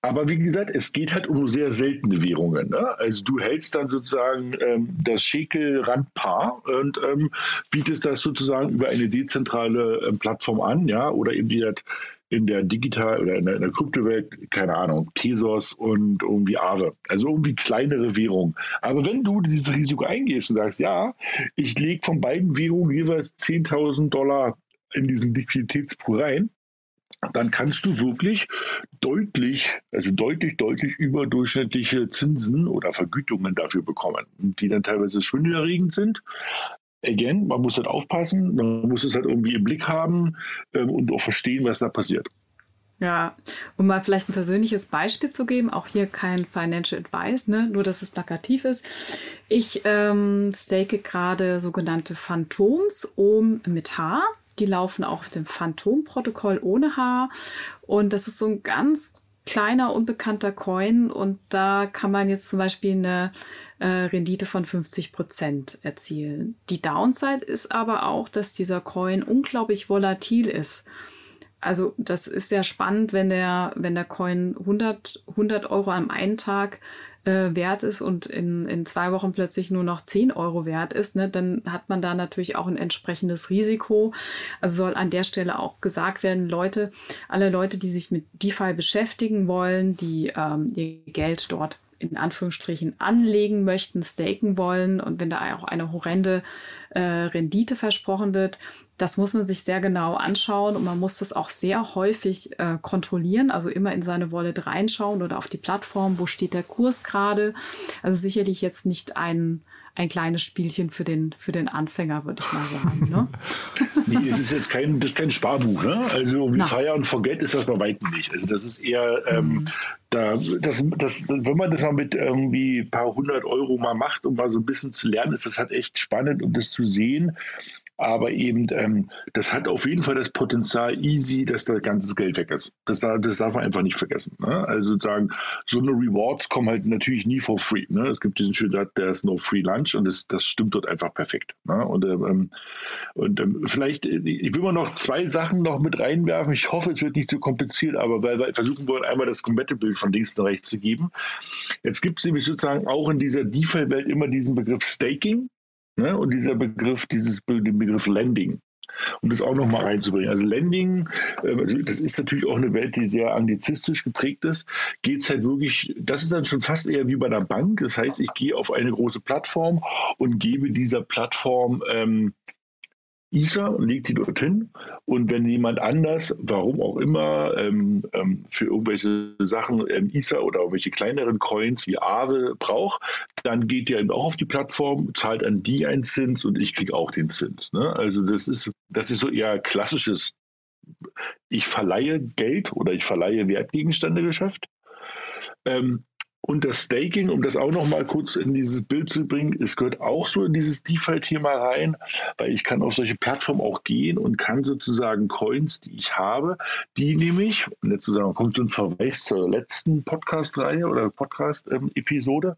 aber wie gesagt, es geht halt um sehr seltene Währungen. Ne? Also du hältst dann sozusagen ähm, das Schekel-Randpaar und ähm, bietest das sozusagen über eine dezentrale ähm, Plattform an, ja, oder eben die hat in der Digital- oder in der, in der Kryptowelt, keine Ahnung, Tesos und irgendwie Aave. Also irgendwie kleinere Währungen. Aber wenn du dieses Risiko eingehst und sagst, ja, ich lege von beiden Währungen jeweils 10.000 Dollar in diesen Liquiditätspool rein, dann kannst du wirklich deutlich, also deutlich, deutlich überdurchschnittliche Zinsen oder Vergütungen dafür bekommen, die dann teilweise schwindelerregend sind. Again, man muss halt aufpassen, man muss es halt irgendwie im Blick haben ähm, und auch verstehen, was da passiert. Ja, um mal vielleicht ein persönliches Beispiel zu geben, auch hier kein Financial Advice, ne? nur dass es plakativ ist. Ich ähm, stake gerade sogenannte Phantoms um mit H. Die laufen auch auf dem Phantom-Protokoll ohne H. Und das ist so ein ganz kleiner, unbekannter Coin. Und da kann man jetzt zum Beispiel eine äh, Rendite von 50 Prozent erzielen. Die Downside ist aber auch, dass dieser Coin unglaublich volatil ist. Also das ist sehr spannend, wenn der, wenn der Coin 100, 100 Euro am einen Tag äh, wert ist und in, in zwei Wochen plötzlich nur noch 10 Euro wert ist, ne, dann hat man da natürlich auch ein entsprechendes Risiko. Also soll an der Stelle auch gesagt werden, Leute, alle Leute, die sich mit DeFi beschäftigen wollen, die ähm, ihr Geld dort in Anführungsstrichen anlegen möchten, staken wollen und wenn da auch eine horrende äh, Rendite versprochen wird, das muss man sich sehr genau anschauen und man muss das auch sehr häufig äh, kontrollieren, also immer in seine Wallet reinschauen oder auf die Plattform, wo steht der Kurs gerade. Also sicherlich jetzt nicht ein, ein kleines Spielchen für den, für den Anfänger, würde ich mal sagen. Ne? nee, es ist jetzt kein, das ist kein Sparbuch. Ne? Also wie Fire und Forget ist das bei weitem nicht. Also das ist eher, ähm, mhm. da, das, das, wenn man das mal mit irgendwie ein paar hundert Euro mal macht, um mal so ein bisschen zu lernen, ist das halt echt spannend, um das zu sehen Aber eben, ähm, das hat auf jeden Fall das Potenzial easy, dass da ganzes Geld weg ist. Das, das darf man einfach nicht vergessen. Ne? Also sozusagen, so eine Rewards kommen halt natürlich nie for free. Ne? Es gibt diesen schönen Satz, der ist no free lunch und das, das stimmt dort einfach perfekt. Ne? Und, ähm, und ähm, vielleicht, ich will mal noch zwei Sachen noch mit reinwerfen. Ich hoffe, es wird nicht zu kompliziert, aber weil wir versuchen wollen, einmal das komplette Bild von links nach rechts zu geben. Jetzt gibt es nämlich sozusagen auch in dieser DeFi-Welt immer diesen Begriff Staking. Ne? Und dieser Begriff, dieses den Begriff Lending. Um das auch nochmal reinzubringen. Also Lending, äh, das ist natürlich auch eine Welt, die sehr anglizistisch geprägt ist. Geht es halt wirklich, das ist dann schon fast eher wie bei der Bank. Das heißt, ich gehe auf eine große Plattform und gebe dieser Plattform ähm, Und legt die dorthin. Und wenn jemand anders, warum auch immer, ähm, ähm, für irgendwelche Sachen ähm, Ether oder irgendwelche kleineren Coins wie Aave braucht, dann geht der eben auch auf die Plattform, zahlt an die einen Zins und ich kriege auch den Zins. Ne? Also das ist, das ist so eher klassisches, ich verleihe Geld oder ich verleihe Wertgegenstände Geschäft. Ähm, und das Staking, um das auch noch mal kurz in dieses Bild zu bringen, es gehört auch so in dieses DeFi-Thema rein, weil ich kann auf solche Plattformen auch gehen und kann sozusagen Coins, die ich habe, die nehme ich, und jetzt sozusagen kommt ein Verweis zur letzten Podcast-Reihe oder Podcast-Episode,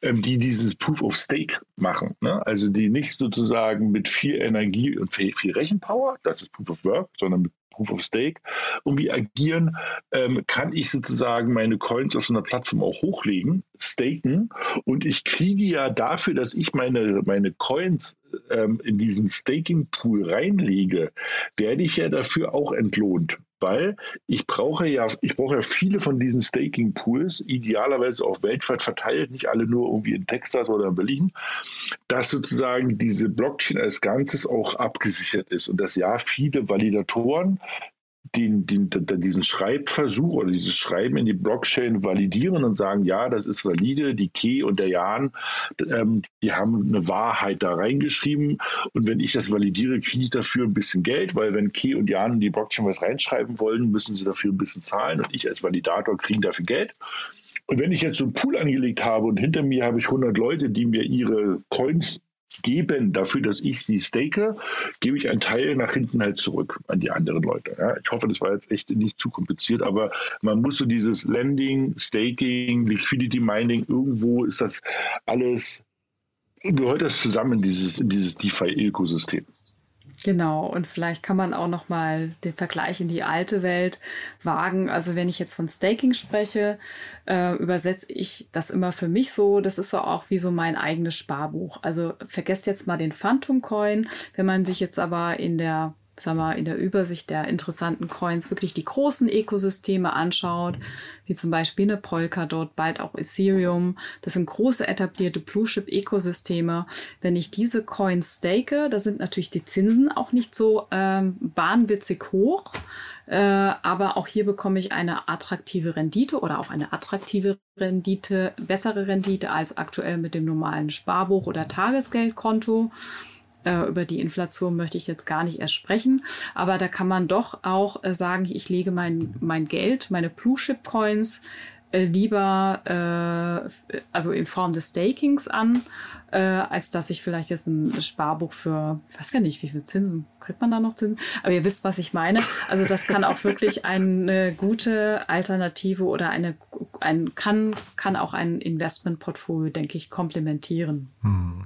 ähm, die dieses Proof of Stake machen. Ne? Also die nicht sozusagen mit viel Energie und viel Rechenpower, das ist Proof of Work, sondern mit Proof of Stake. Irgendwie agieren, ähm, kann ich sozusagen meine Coins auf so einer Plattform auch hochlegen, staken. Und ich kriege ja dafür, dass ich meine, meine Coins ähm, in diesen Staking-Pool reinlege, werde ich ja dafür auch entlohnt weil ich brauche ja, ich brauche ja viele von diesen Staking Pools, idealerweise auch weltweit verteilt, nicht alle nur irgendwie in Texas oder in Berlin, dass sozusagen diese Blockchain als Ganzes auch abgesichert ist und dass ja viele Validatoren den, den, diesen Schreibversuch oder dieses Schreiben in die Blockchain validieren und sagen, ja, das ist valide, die Key und der Jan, ähm, die haben eine Wahrheit da reingeschrieben und wenn ich das validiere, kriege ich dafür ein bisschen Geld, weil wenn Key und Jan in die Blockchain was reinschreiben wollen, müssen sie dafür ein bisschen zahlen und ich als Validator kriege dafür Geld. Und wenn ich jetzt so einen Pool angelegt habe und hinter mir habe ich 100 Leute, die mir ihre Coins geben dafür, dass ich sie stake, gebe ich einen Teil nach hinten halt zurück an die anderen Leute. Ja, ich hoffe, das war jetzt echt nicht zu kompliziert, aber man muss so dieses Lending, Staking, Liquidity Mining, irgendwo ist das alles, gehört das zusammen, dieses, dieses DeFi-Ökosystem. Genau, und vielleicht kann man auch noch mal den Vergleich in die alte Welt wagen. Also wenn ich jetzt von Staking spreche, äh, übersetze ich das immer für mich so. Das ist so auch wie so mein eigenes Sparbuch. Also vergesst jetzt mal den Phantom Coin. Wenn man sich jetzt aber in der sag mal, in der Übersicht der interessanten Coins wirklich die großen Ökosysteme anschaut, wie zum Beispiel eine Polkadot, bald auch Ethereum. Das sind große etablierte Blue-Chip-Ökosysteme. Wenn ich diese Coins stake, da sind natürlich die Zinsen auch nicht so ähm, bahnwitzig hoch. Äh, aber auch hier bekomme ich eine attraktive Rendite oder auch eine attraktive Rendite, bessere Rendite als aktuell mit dem normalen Sparbuch oder Tagesgeldkonto. Äh, über die Inflation möchte ich jetzt gar nicht erst sprechen. Aber da kann man doch auch äh, sagen, ich lege mein, mein Geld, meine Blue Chip Coins äh, lieber äh, also in Form des Stakings an, äh, als dass ich vielleicht jetzt ein Sparbuch für, ich weiß gar nicht, wie viel Zinsen kriegt man da noch Zinsen? Aber ihr wisst, was ich meine. Also das kann auch wirklich eine gute Alternative oder eine ein, kann, kann auch ein Investmentportfolio, denke ich, komplementieren. Hm.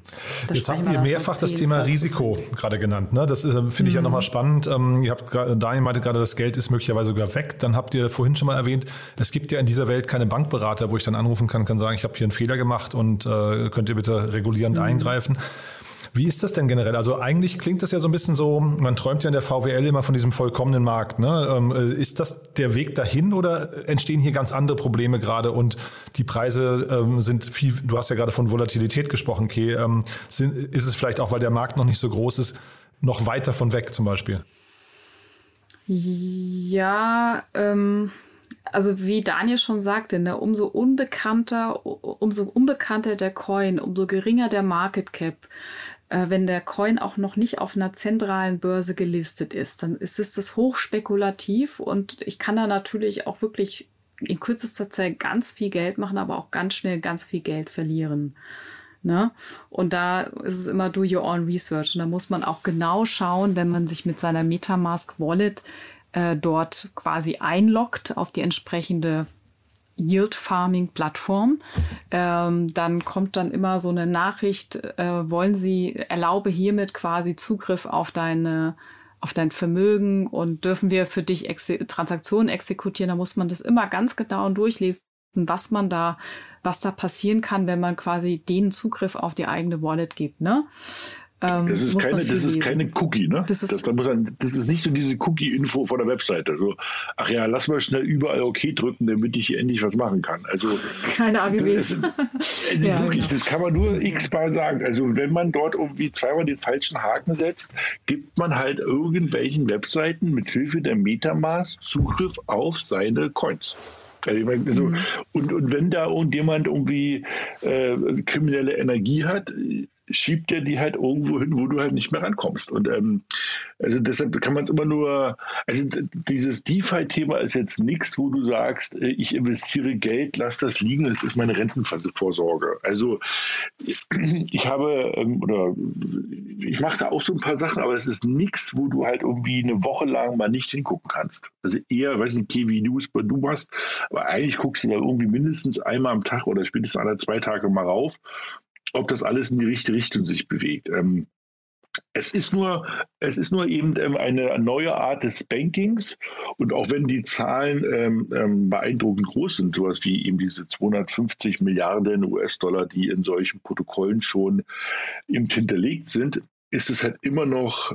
Jetzt haben wir mehrfach das Thema Risiko gerade genannt. Ne? Das äh, finde ich hm. ja nochmal spannend. Ähm, ihr habt grad, Daniel meinte gerade, das Geld ist möglicherweise sogar weg. Dann habt ihr vorhin schon mal erwähnt, es gibt ja in dieser Welt keine Bankberater, wo ich dann anrufen kann, kann sagen, ich habe hier einen Fehler gemacht und äh, könnt ihr bitte regulierend hm. eingreifen. Wie ist das denn generell? Also eigentlich klingt das ja so ein bisschen so, man träumt ja in der VWL immer von diesem vollkommenen Markt. Ne? Ähm, äh, ist das der Weg dahin oder entstehen hier ganz andere Probleme gerade und die Preise ähm, sind viel, du hast ja gerade von Volatilität gesprochen, Kay, ähm, sind, ist es vielleicht auch, weil der Markt noch nicht so groß ist, noch weit davon weg zum Beispiel? Ja, ähm, also wie Daniel schon sagte, ne, umso unbekannter, umso unbekannter der Coin, umso geringer der Market Cap, äh, wenn der Coin auch noch nicht auf einer zentralen Börse gelistet ist, dann ist es das hochspekulativ und ich kann da natürlich auch wirklich in kürzester Zeit ganz viel Geld machen, aber auch ganz schnell ganz viel Geld verlieren. Ne? Und da ist es immer do your own research. Und da muss man auch genau schauen, wenn man sich mit seiner Metamask Wallet äh, dort quasi einloggt auf die entsprechende Yield Farming Plattform. Ähm, dann kommt dann immer so eine Nachricht, äh, wollen Sie, erlaube hiermit quasi Zugriff auf deine auf dein Vermögen und dürfen wir für dich Exe Transaktionen exekutieren. Da muss man das immer ganz genau durchlesen, was man da, was da passieren kann, wenn man quasi den Zugriff auf die eigene Wallet gibt. Ne? Ähm, das ist, keine, das ist keine Cookie, ne? Das ist, das, man, das ist nicht so diese Cookie-Info von der Webseite. So, ach ja, lass mal schnell überall OK drücken, damit ich endlich was machen kann. Also keine AGBs. Das, äh, ja, wirklich, genau. das kann man nur x-mal sagen. Also wenn man dort irgendwie zweimal den falschen Haken setzt, gibt man halt irgendwelchen Webseiten mit Hilfe der Metamask Zugriff auf seine Coins. Also ich meine, so, mhm. und, und wenn da irgendjemand irgendwie äh, kriminelle Energie hat, schiebt er die halt irgendwo hin, wo du halt nicht mehr rankommst. Und ähm, also deshalb kann man es immer nur, also dieses DeFi-Thema ist jetzt nichts, wo du sagst, äh, ich investiere Geld, lass das liegen, das ist meine Rentenvorsorge. Also ich habe, ähm, oder ich mache da auch so ein paar Sachen, aber es ist nichts, wo du halt irgendwie eine Woche lang mal nicht hingucken kannst. Also eher, weiß nicht, wie du es du machst, aber eigentlich guckst du da irgendwie mindestens einmal am Tag oder spätestens alle zwei Tage mal rauf ob das alles in die richtige Richtung sich bewegt. Ähm, es ist nur, es ist nur eben ähm, eine neue Art des Bankings. Und auch wenn die Zahlen ähm, ähm beeindruckend groß sind, sowas wie eben diese 250 Milliarden US-Dollar, die in solchen Protokollen schon eben hinterlegt sind, ist es halt immer noch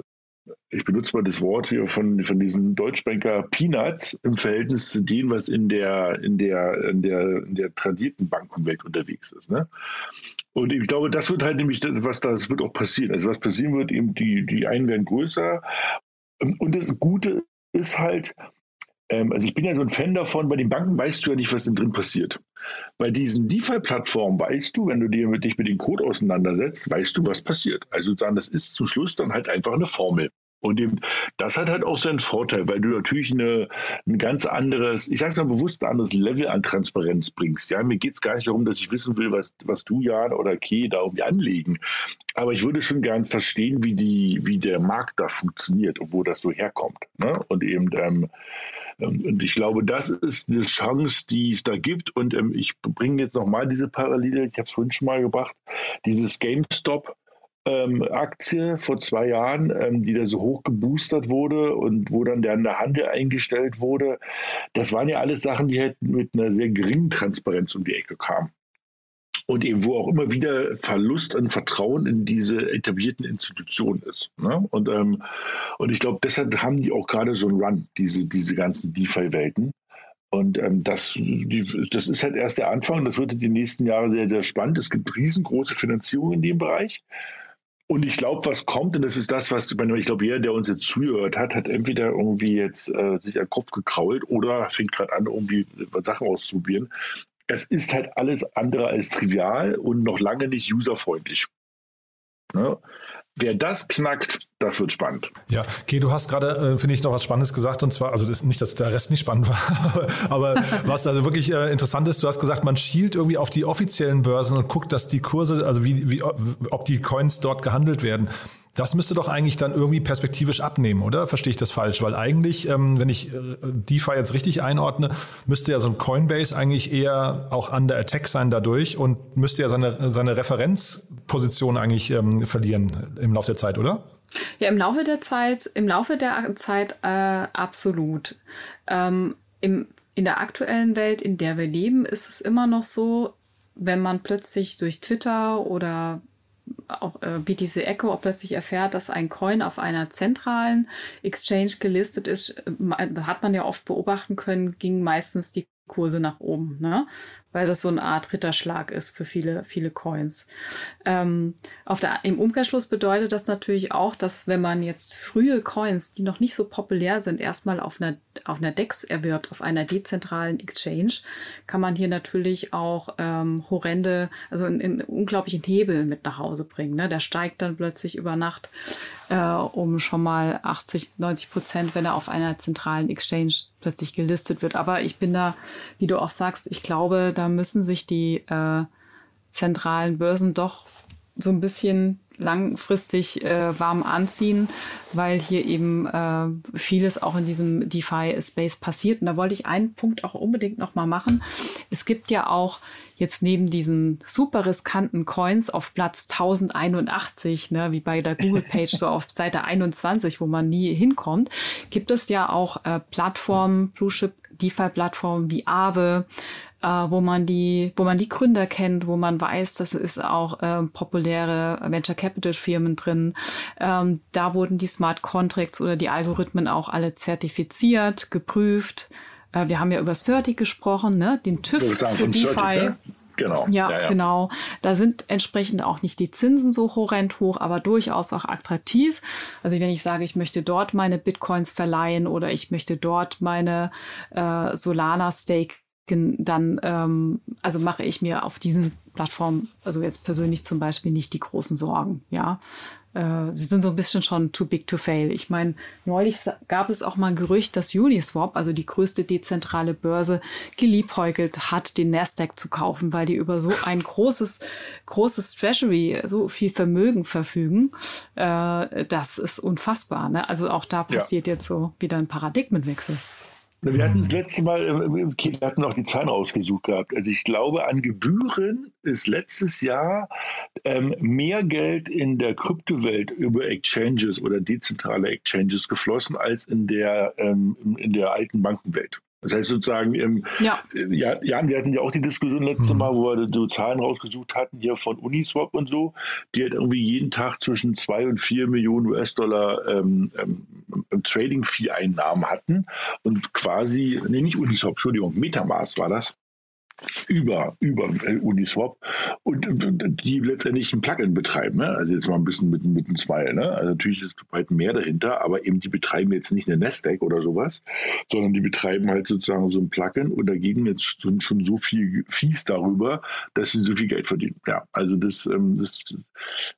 ich benutze mal das Wort hier von, von diesen Deutschbanker Peanuts im Verhältnis zu dem, was in der, in der, in der, in der tradierten Bankenwelt unterwegs ist. Ne? Und ich glaube, das wird halt nämlich, was das wird auch passieren. Also was passieren wird, eben die, die einen werden größer. Und das Gute ist halt, also ich bin ja so ein Fan davon, bei den Banken weißt du ja nicht, was drin passiert. Bei diesen DeFi-Plattformen weißt du, wenn du dir mit, dich mit dem Code auseinandersetzt, weißt du, was passiert. Also dann, das ist zum Schluss dann halt einfach eine Formel. Und eben, das hat halt auch seinen Vorteil, weil du natürlich eine, ein ganz anderes, ich sage es mal bewusst, ein anderes Level an Transparenz bringst. Ja, mir geht es gar nicht darum, dass ich wissen will, was, was du, Jan oder Key da irgendwie anlegen. Aber ich würde schon gern verstehen, wie, die, wie der Markt da funktioniert und wo das so herkommt. Ne? Und eben, ähm, ähm und ich glaube, das ist eine Chance, die es da gibt. Und ähm, ich bringe jetzt nochmal diese Parallele, ich habe es vorhin schon mal gebracht, dieses GameStop ähm, Aktie vor zwei Jahren, ähm, die da so hoch geboostert wurde und wo dann der, der Handel eingestellt wurde. Das waren ja alles Sachen, die halt mit einer sehr geringen Transparenz um die Ecke kamen. Und eben wo auch immer wieder Verlust an Vertrauen in diese etablierten Institutionen ist. Ne? Und, ähm, und ich glaube, deshalb haben die auch gerade so einen Run, diese, diese ganzen DeFi-Welten. Und ähm, das, die, das ist halt erst der Anfang. Das wird die nächsten Jahre sehr, sehr spannend. Es gibt riesengroße Finanzierung in dem Bereich. Und ich glaube, was kommt, und das ist das, was, ich glaube, jeder, der uns jetzt zuhört hat, hat entweder irgendwie jetzt äh, sich an Kopf gekrault oder fängt gerade an, irgendwie Sachen auszuprobieren. Es ist halt alles andere als trivial und noch lange nicht userfreundlich. Ne? Wer das knackt, das wird spannend. Ja, okay, du hast gerade, äh, finde ich, noch was Spannendes gesagt und zwar, also das, nicht, dass der Rest nicht spannend war, aber was also wirklich äh, interessant ist, du hast gesagt, man schielt irgendwie auf die offiziellen Börsen und guckt, dass die Kurse, also wie, wie ob die Coins dort gehandelt werden. Das müsste doch eigentlich dann irgendwie perspektivisch abnehmen, oder? Verstehe ich das falsch? Weil eigentlich, ähm, wenn ich äh, DeFi jetzt richtig einordne, müsste ja so ein Coinbase eigentlich eher auch an der Attack sein dadurch und müsste ja seine, seine Referenzposition eigentlich ähm, verlieren im Laufe der Zeit, oder? Ja, im Laufe der Zeit, im Laufe der Zeit äh, absolut. Ähm, im, in der aktuellen Welt, in der wir leben, ist es immer noch so, wenn man plötzlich durch Twitter oder auch äh, BTC Echo auch plötzlich erfährt, dass ein Coin auf einer zentralen Exchange gelistet ist, äh, hat man ja oft beobachten können, ging meistens die Kurse nach oben, ne? Weil das so eine Art Ritterschlag ist für viele, viele Coins. Ähm, auf der, Im Umkehrschluss bedeutet das natürlich auch, dass wenn man jetzt frühe Coins, die noch nicht so populär sind, erstmal auf einer, auf einer DEX erwirbt, auf einer dezentralen Exchange, kann man hier natürlich auch ähm, horrende, also einen unglaublichen Hebel mit nach Hause bringen. Ne? Der steigt dann plötzlich über Nacht äh, um schon mal 80, 90 Prozent, wenn er auf einer zentralen Exchange plötzlich gelistet wird. Aber ich bin da, wie du auch sagst, ich glaube, da müssen sich die äh, zentralen Börsen doch so ein bisschen langfristig äh, warm anziehen, weil hier eben äh, vieles auch in diesem DeFi-Space passiert. Und da wollte ich einen Punkt auch unbedingt nochmal machen. Es gibt ja auch jetzt neben diesen super riskanten Coins auf Platz 1081, ne, wie bei der Google-Page so auf Seite 21, wo man nie hinkommt, gibt es ja auch äh, Plattformen, Blue-Chip DeFi-Plattformen wie Aave, äh, wo man die, wo man die Gründer kennt, wo man weiß, dass es auch äh, populäre Venture Capital Firmen drin. Ähm, da wurden die Smart Contracts oder die Algorithmen auch alle zertifiziert, geprüft. Äh, wir haben ja über Certi gesprochen, ne? den TÜV für DeFi. Certic, ne? Genau. Ja, ja, ja, genau. Da sind entsprechend auch nicht die Zinsen so horrend hoch, aber durchaus auch attraktiv. Also wenn ich sage, ich möchte dort meine Bitcoins verleihen oder ich möchte dort meine äh, Solana Stake dann ähm, also mache ich mir auf diesen Plattformen, also jetzt persönlich zum Beispiel nicht die großen Sorgen, ja. Äh, sie sind so ein bisschen schon too big to fail. Ich meine, neulich gab es auch mal ein Gerücht, dass Uniswap, also die größte dezentrale Börse, geliebäugelt hat, den Nasdaq zu kaufen, weil die über so ein großes, großes Treasury, so viel Vermögen verfügen. Äh, das ist unfassbar. Ne? Also auch da passiert ja. jetzt so wieder ein Paradigmenwechsel. Wir hatten das letzte Mal, äh, wir hatten auch die Zahlen rausgesucht gehabt. Also ich glaube, an Gebühren ist letztes Jahr ähm, mehr Geld in der Kryptowelt über Exchanges oder dezentrale Exchanges geflossen als in der, ähm, in der alten Bankenwelt. Das heißt sozusagen, im, ja. ja, Jan, wir hatten ja auch die Diskussion letztes mhm. Mal, wo wir so Zahlen rausgesucht hatten, hier von Uniswap und so, die halt irgendwie jeden Tag zwischen zwei und vier Millionen US-Dollar ähm, ähm, Trading-Fee-Einnahmen hatten und quasi, nee, nicht Uniswap, Entschuldigung, Metamask war das über, über Uniswap und die letztendlich ein Plugin betreiben. Ne? Also jetzt mal ein bisschen mit, mit einem Smile. Ne? Also natürlich ist weit mehr dahinter, aber eben die betreiben jetzt nicht eine Nasdaq oder sowas, sondern die betreiben halt sozusagen so ein Plugin und da gehen jetzt schon, schon so viel Fees darüber, dass sie so viel Geld verdienen. Ja, also das, ähm, das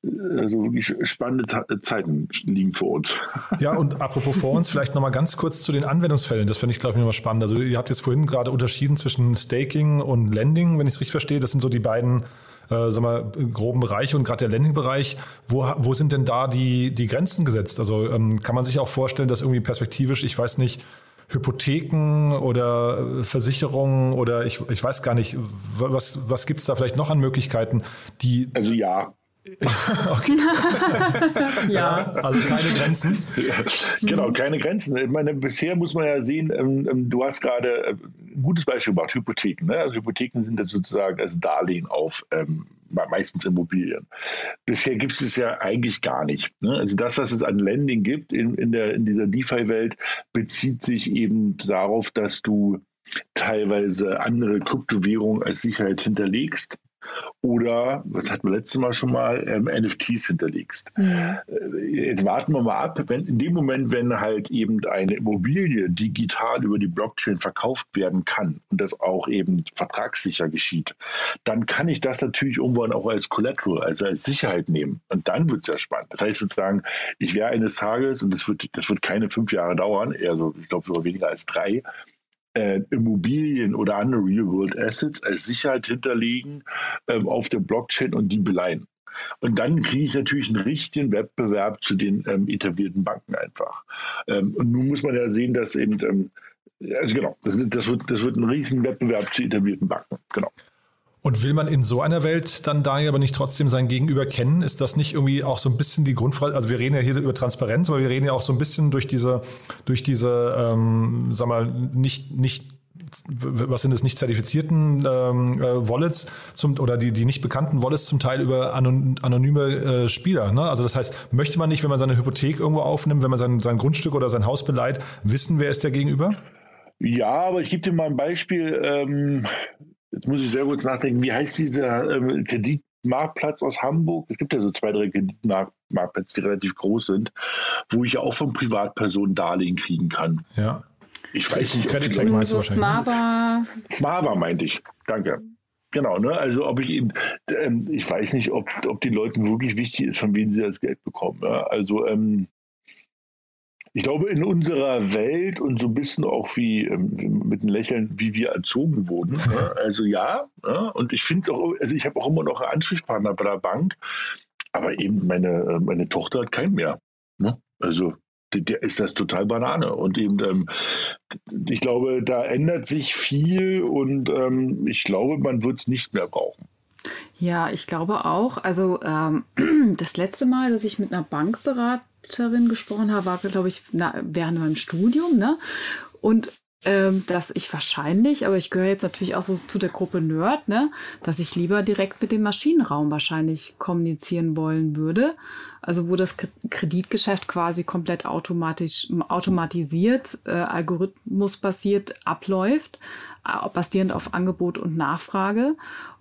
also wirklich spannende Zeiten liegen vor uns. Ja, und apropos vor uns, vielleicht nochmal ganz kurz zu den Anwendungsfällen. Das finde ich, glaube ich, nochmal spannend. Also ihr habt jetzt vorhin gerade unterschieden zwischen Staking und Lending, wenn ich es richtig verstehe. Das sind so die beiden äh, sag mal, groben Bereiche und gerade der Landing-Bereich, wo, wo sind denn da die, die Grenzen gesetzt? Also ähm, kann man sich auch vorstellen, dass irgendwie perspektivisch, ich weiß nicht, Hypotheken oder Versicherungen oder ich, ich weiß gar nicht, was, was gibt es da vielleicht noch an Möglichkeiten, die. Also ja, ja. Also keine Grenzen. genau, keine Grenzen. Ich meine, bisher muss man ja sehen, ähm, ähm, du hast gerade äh, ein gutes Beispiel gemacht, Hypotheken. Ne? Also Hypotheken sind das sozusagen als Darlehen auf ähm, meistens Immobilien. Bisher gibt es es ja eigentlich gar nicht. Ne? Also das, was es an Lending gibt in, in, der, in dieser DeFi-Welt, bezieht sich eben darauf, dass du teilweise andere Kryptowährungen als Sicherheit hinterlegst oder, was hatten wir letztes Mal schon mal, ähm, NFTs hinterlegst. Mhm. Jetzt warten wir mal ab, wenn in dem Moment, wenn halt eben eine Immobilie digital über die Blockchain verkauft werden kann und das auch eben vertragssicher geschieht, dann kann ich das natürlich irgendwann auch als Collateral, also als Sicherheit nehmen. Und dann wird es ja spannend. Das heißt sozusagen, ich wäre eines Tages, und das wird, das wird keine fünf Jahre dauern, eher so, ich glaube sogar weniger als drei, äh, Immobilien oder andere Real-World Assets als Sicherheit hinterlegen ähm, auf der Blockchain und die beleihen. Und dann kriege ich natürlich einen richtigen Wettbewerb zu den ähm, etablierten Banken einfach. Ähm, und nun muss man ja sehen, dass eben, ähm, also genau, das, das, wird, das wird ein riesen Wettbewerb zu etablierten Banken. Genau. Und will man in so einer Welt dann da aber nicht trotzdem sein Gegenüber kennen? Ist das nicht irgendwie auch so ein bisschen die Grundfrage? Also wir reden ja hier über Transparenz, aber wir reden ja auch so ein bisschen durch diese, durch diese, ähm, sag mal, nicht, nicht was sind es nicht zertifizierten ähm, äh, Wallets zum, oder die, die nicht bekannten Wallets zum Teil über anonyme äh, Spieler. Ne? Also das heißt, möchte man nicht, wenn man seine Hypothek irgendwo aufnimmt, wenn man sein, sein Grundstück oder sein Haus beleiht, wissen, wer ist der Gegenüber? Ja, aber ich gebe dir mal ein Beispiel. Ähm, jetzt muss ich sehr kurz nachdenken, wie heißt dieser ähm, Kreditmarktplatz aus Hamburg? Es gibt ja so zwei, drei Kreditmarktplätze, die relativ groß sind, wo ich ja auch von Privatpersonen Darlehen kriegen kann. Ja. Ich weiß nicht, Credit Check meinst du Smava. Smava meinte ich. Danke. Genau, ne? Also ob ich eben, ähm, ich weiß nicht, ob, ob den Leuten wirklich wichtig ist, von wem sie das Geld bekommen. Ja? Also ähm, ich glaube, in unserer Welt und so ein bisschen auch wie ähm, mit einem Lächeln, wie wir erzogen wurden. Ne? Also ja, ja, und ich finde auch, also ich habe auch immer noch einen Ansprechpartner bei der Bank, aber eben meine, äh, meine Tochter hat keinen mehr. Ne? Also der ist das total Banane. Und eben, ähm, ich glaube, da ändert sich viel und ähm, ich glaube, man wird es nicht mehr brauchen. Ja, ich glaube auch. Also ähm, das letzte Mal, dass ich mit einer Bankberaterin gesprochen habe, war, glaube ich, na, während meinem Studium. Ne? Und ähm, dass ich wahrscheinlich, aber ich gehöre jetzt natürlich auch so zu der Gruppe Nerd, ne, dass ich lieber direkt mit dem Maschinenraum wahrscheinlich kommunizieren wollen würde. Also wo das Kreditgeschäft quasi komplett automatisch, automatisiert, äh, algorithmusbasiert abläuft, basierend auf Angebot und Nachfrage.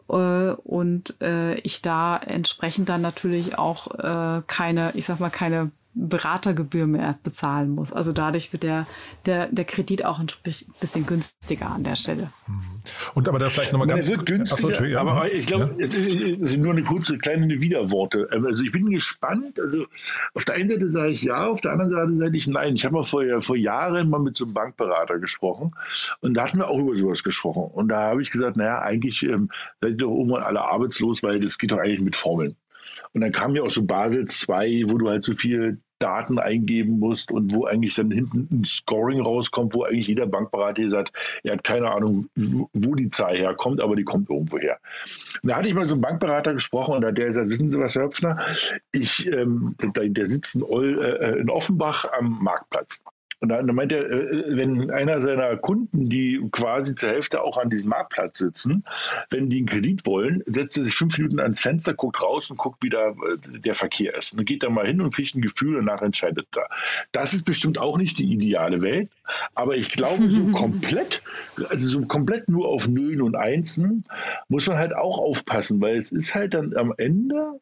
Äh, und äh, ich da entsprechend dann natürlich auch äh, keine, ich sag mal, keine Beratergebühr mehr bezahlen muss. Also dadurch wird der, der, der Kredit auch ein bisschen günstiger an der Stelle. Mhm. Und aber da vielleicht nochmal ganz kurz. Achso, ja, aber ich glaube, ja? es, ist, es sind nur eine kurze kleine Widerworte. Also ich bin gespannt. Also auf der einen Seite sage ich ja, auf der anderen Seite sage ich nein. Ich habe mal vor, vor Jahren mal mit so einem Bankberater gesprochen und da hatten wir auch über sowas gesprochen. Und da habe ich gesagt, naja, eigentlich ähm, seid ihr doch irgendwann alle arbeitslos, weil das geht doch eigentlich mit Formeln. Und dann kam ja auch so Basel 2, wo du halt so viel Daten eingeben musst und wo eigentlich dann hinten ein Scoring rauskommt, wo eigentlich jeder Bankberater sagt, er hat keine Ahnung, wo die Zahl herkommt, aber die kommt irgendwo her. Da hatte ich mal so einen Bankberater gesprochen und da hat der gesagt, wissen Sie was, Herr Höpfner, ich, ähm, der, der sitzt in, äh, in Offenbach am Marktplatz. Und dann meint er, äh, wenn einer seiner Kunden, die quasi zur Hälfte auch an diesem Marktplatz sitzen, wenn die einen Kredit wollen, setzt er sich fünf Minuten ans Fenster, guckt raus und guckt, wie da äh, der Verkehr ist. Und geht er mal hin und kriegt ein Gefühl und danach entscheidet er. Das ist bestimmt auch nicht die ideale Welt, aber ich glaube, so komplett, also so komplett nur auf Nullen und Einsen, muss man halt auch aufpassen, weil es ist halt dann am Ende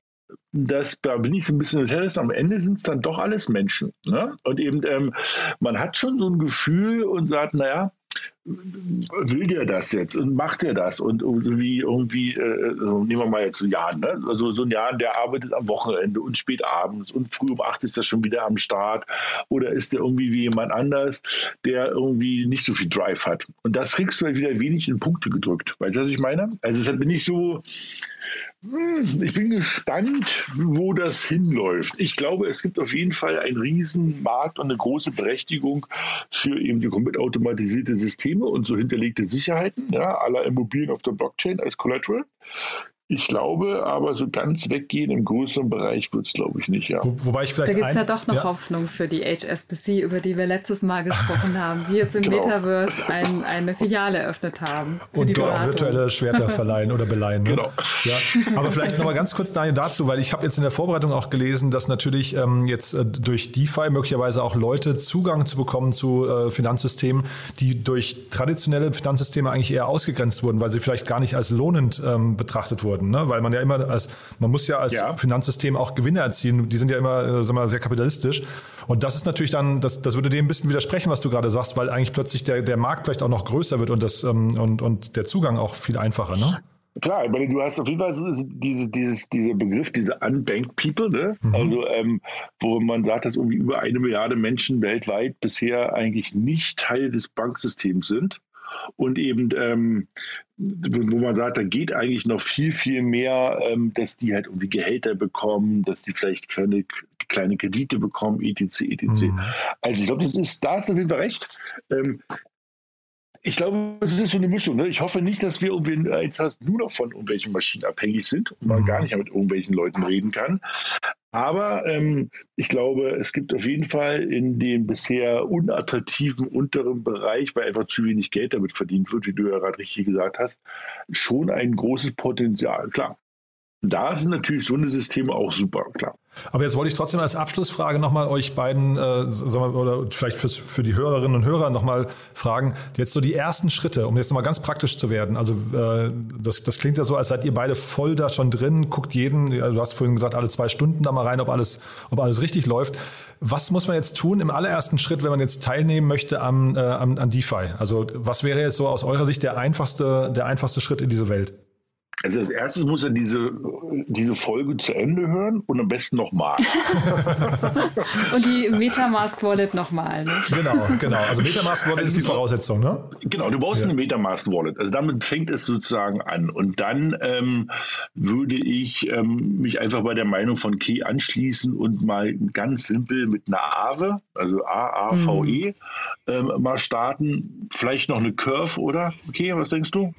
das, da bin ich so ein bisschen Terrorist, am Ende sind es dann doch alles Menschen. Ne? Und eben, ähm, man hat schon so ein Gefühl und sagt, naja, will der das jetzt und macht er das und wie irgendwie, äh, so nehmen wir mal jetzt so Jan, ne? also so ein Jan, der arbeitet am Wochenende und spät abends und früh um acht ist er schon wieder am Start oder ist der irgendwie wie jemand anders, der irgendwie nicht so viel Drive hat und das kriegst du halt wieder wenig in Punkte gedrückt, weißt du, was ich meine? Also deshalb bin ich so, ich bin gespannt, wo das hinläuft. Ich glaube, es gibt auf jeden Fall einen riesen Markt und eine große Berechtigung für eben die komplett automatisierte Systeme und so hinterlegte Sicherheiten, ja, aller Immobilien auf der Blockchain als Collateral. Ich glaube, aber so ganz weggehen im größeren Bereich wird es, glaube ich, nicht, ja. Wo, wobei ich vielleicht. Da gibt es ja doch noch ja. Hoffnung für die HSBC, über die wir letztes Mal gesprochen haben, die jetzt im genau. Metaverse ein, eine Filiale eröffnet haben. Und dort virtuelle Schwerter verleihen oder beleihen. Ne? Genau. Ja. Aber vielleicht nochmal ganz kurz Daniel dazu, weil ich habe jetzt in der Vorbereitung auch gelesen, dass natürlich ähm, jetzt äh, durch DeFi möglicherweise auch Leute Zugang zu bekommen zu äh, Finanzsystemen, die durch traditionelle Finanzsysteme eigentlich eher ausgegrenzt wurden, weil sie vielleicht gar nicht als lohnend ähm, betrachtet wurden wurden, ne? weil man ja immer als, man muss ja als ja. Finanzsystem auch Gewinne erzielen. Die sind ja immer, äh, sagen wir, sehr kapitalistisch. Und das ist natürlich dann, das, das würde dem ein bisschen widersprechen, was du gerade sagst, weil eigentlich plötzlich der, der Markt vielleicht auch noch größer wird und, das, ähm, und, und der Zugang auch viel einfacher, ne? Klar, ich meine, du hast auf jeden Fall diese, dieses, dieser Begriff, diese unbanked people, ne? Mhm. also ähm, wo man sagt, dass irgendwie über eine Milliarde Menschen weltweit bisher eigentlich nicht Teil des Banksystems sind und eben, ähm, wo man sagt, da geht eigentlich noch viel, viel mehr, ähm, dass die halt irgendwie Gehälter bekommen, dass die vielleicht kleine, kleine Kredite bekommen, etc., etc. Mhm. Also ich glaube, das ist, da auf jeden Fall recht. Ähm, ich glaube, es ist so eine Mischung. Ne? Ich hoffe nicht, dass wir irgendwie jetzt nur noch von irgendwelchen Maschinen abhängig sind und man mhm. gar nicht mehr mit irgendwelchen Leuten reden kann. Aber ähm, ich glaube, es gibt auf jeden Fall in dem bisher unattraktiven unteren Bereich, weil einfach zu wenig Geld damit verdient wird, wie du ja gerade richtig gesagt hast, schon ein großes Potenzial. Klar, da sind natürlich so eine Systeme auch super, klar. Aber jetzt wollte ich trotzdem als Abschlussfrage nochmal euch beiden, äh, sagen wir, oder vielleicht fürs, für die Hörerinnen und Hörer nochmal fragen, jetzt so die ersten Schritte, um jetzt nochmal ganz praktisch zu werden. Also äh, das, das klingt ja so, als seid ihr beide voll da schon drin, guckt jeden, du hast vorhin gesagt, alle zwei Stunden da mal rein, ob alles, ob alles richtig läuft. Was muss man jetzt tun im allerersten Schritt, wenn man jetzt teilnehmen möchte am, äh, an, an DeFi? Also was wäre jetzt so aus eurer Sicht der einfachste, der einfachste Schritt in diese Welt? Also als erstes muss er diese, diese Folge zu Ende hören und am besten nochmal. und die Metamask Wallet nochmal. Ne? Genau, genau. Also Metamask Wallet ist die Voraussetzung, ne? Genau, du brauchst ja. eine Metamask Wallet. Also damit fängt es sozusagen an. Und dann ähm, würde ich ähm, mich einfach bei der Meinung von Key anschließen und mal ganz simpel mit einer Aave, also A-A-V-E, mhm. ähm, mal starten. Vielleicht noch eine Curve, oder? Okay, was denkst du?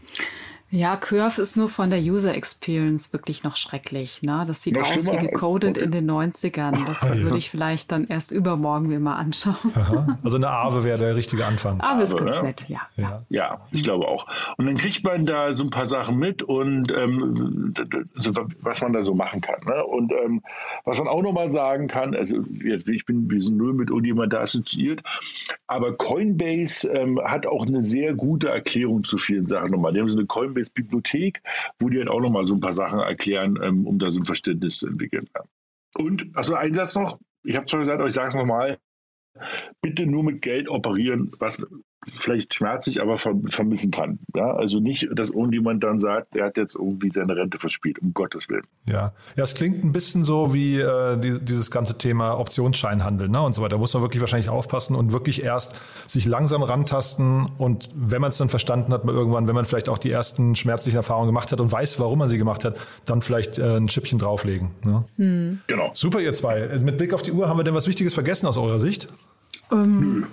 Ja, Curve ist nur von der User Experience wirklich noch schrecklich. Ne? Das sieht aus wie gecodet okay. in den 90ern. Das ah, würde ich vielleicht dann erst übermorgen mir mal anschauen. Aha. Also eine Aave wäre der richtige Anfang. Aave ist ganz nett, ja. ja. Ja, ich glaube auch. Und dann kriegt man da so ein paar Sachen mit und ähm, was man da so machen kann. Ne? Und ähm, was man auch nochmal sagen kann, also ich bin, wir sind null mit irgendjemand da assoziiert, aber Coinbase ähm, hat auch eine sehr gute Erklärung zu vielen Sachen nochmal. Die haben so eine Coinbase Coinbase Bibliothek, wo die dann auch nochmal so ein paar Sachen erklären, ähm, um da so ein Verständnis zu entwickeln. Und, also ein Satz noch, ich habe schon gesagt, aber ich sage es nochmal, bitte nur mit Geld operieren, was vielleicht schmerzlich, aber vermissen kann. Ja, also nicht, dass irgendjemand dann sagt, er hat jetzt irgendwie seine Rente verspielt, um Gottes Willen. Ja, ja es klingt ein bisschen so wie äh, die, dieses ganze Thema Optionsscheinhandel ne, und so weiter. Da muss man wirklich wahrscheinlich aufpassen und wirklich erst sich langsam rantasten und wenn man es dann verstanden hat, mal irgendwann, wenn man vielleicht auch die ersten schmerzlichen Erfahrungen gemacht hat und weiß, warum man sie gemacht hat, dann vielleicht äh, ein Schippchen drauflegen. Ne? Hm. Genau. Super, ihr zwei. Mit Blick auf die Uhr, haben wir denn was Wichtiges vergessen aus eurer Sicht? Ähm. Nö.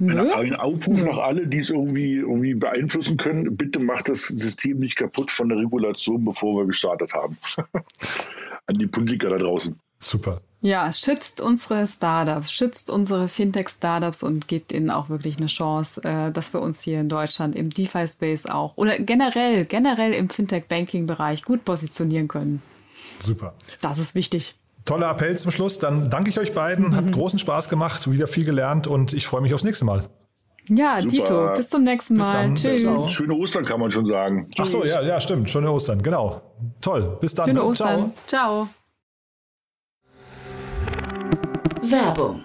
Ein, ein Aufruf nach alle, die es irgendwie, irgendwie beeinflussen können. Bitte macht das System nicht kaputt von der Regulation, bevor wir gestartet haben. An die Politiker da draußen. Super. Ja, schützt unsere Startups, schützt unsere Fintech-Startups und gebt ihnen auch wirklich eine Chance, äh, dass wir uns hier in Deutschland im DeFi-Space auch oder generell, generell im Fintech-Banking-Bereich gut positionieren können. Super. Das ist wichtig. Toller Appell zum Schluss. Dann danke ich euch beiden. Hat mhm. großen Spaß gemacht, wieder viel gelernt und ich freue mich aufs nächste Mal. Ja, Super. Dito, bis zum nächsten Mal. Dann. Tschüss. Ciao. Schöne Ostern kann man schon sagen. Ach so, ja, ja, stimmt. Schöne Ostern, genau. Toll. Bis dann. Schöne ne? Ostern. Ciao. Ciao. Werbung.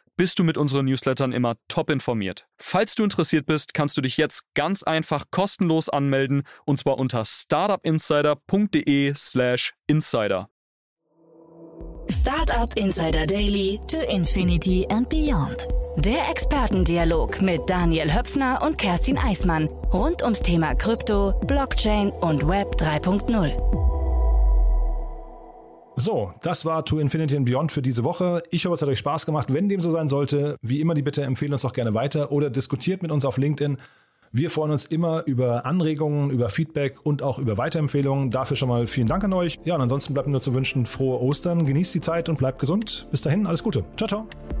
bist du mit unseren Newslettern immer top informiert. Falls du interessiert bist, kannst du dich jetzt ganz einfach kostenlos anmelden und zwar unter startupinsider.de/insider. Startup Insider Daily to Infinity and Beyond. Der Expertendialog mit Daniel Höpfner und Kerstin Eismann rund ums Thema Krypto, Blockchain und Web 3.0. So, das war To Infinity and Beyond für diese Woche. Ich hoffe, es hat euch Spaß gemacht. Wenn dem so sein sollte, wie immer die Bitte, empfehlen uns doch gerne weiter oder diskutiert mit uns auf LinkedIn. Wir freuen uns immer über Anregungen, über Feedback und auch über Weiterempfehlungen. Dafür schon mal vielen Dank an euch. Ja, und ansonsten bleibt mir nur zu wünschen, frohe Ostern, genießt die Zeit und bleibt gesund. Bis dahin, alles Gute. Ciao, ciao.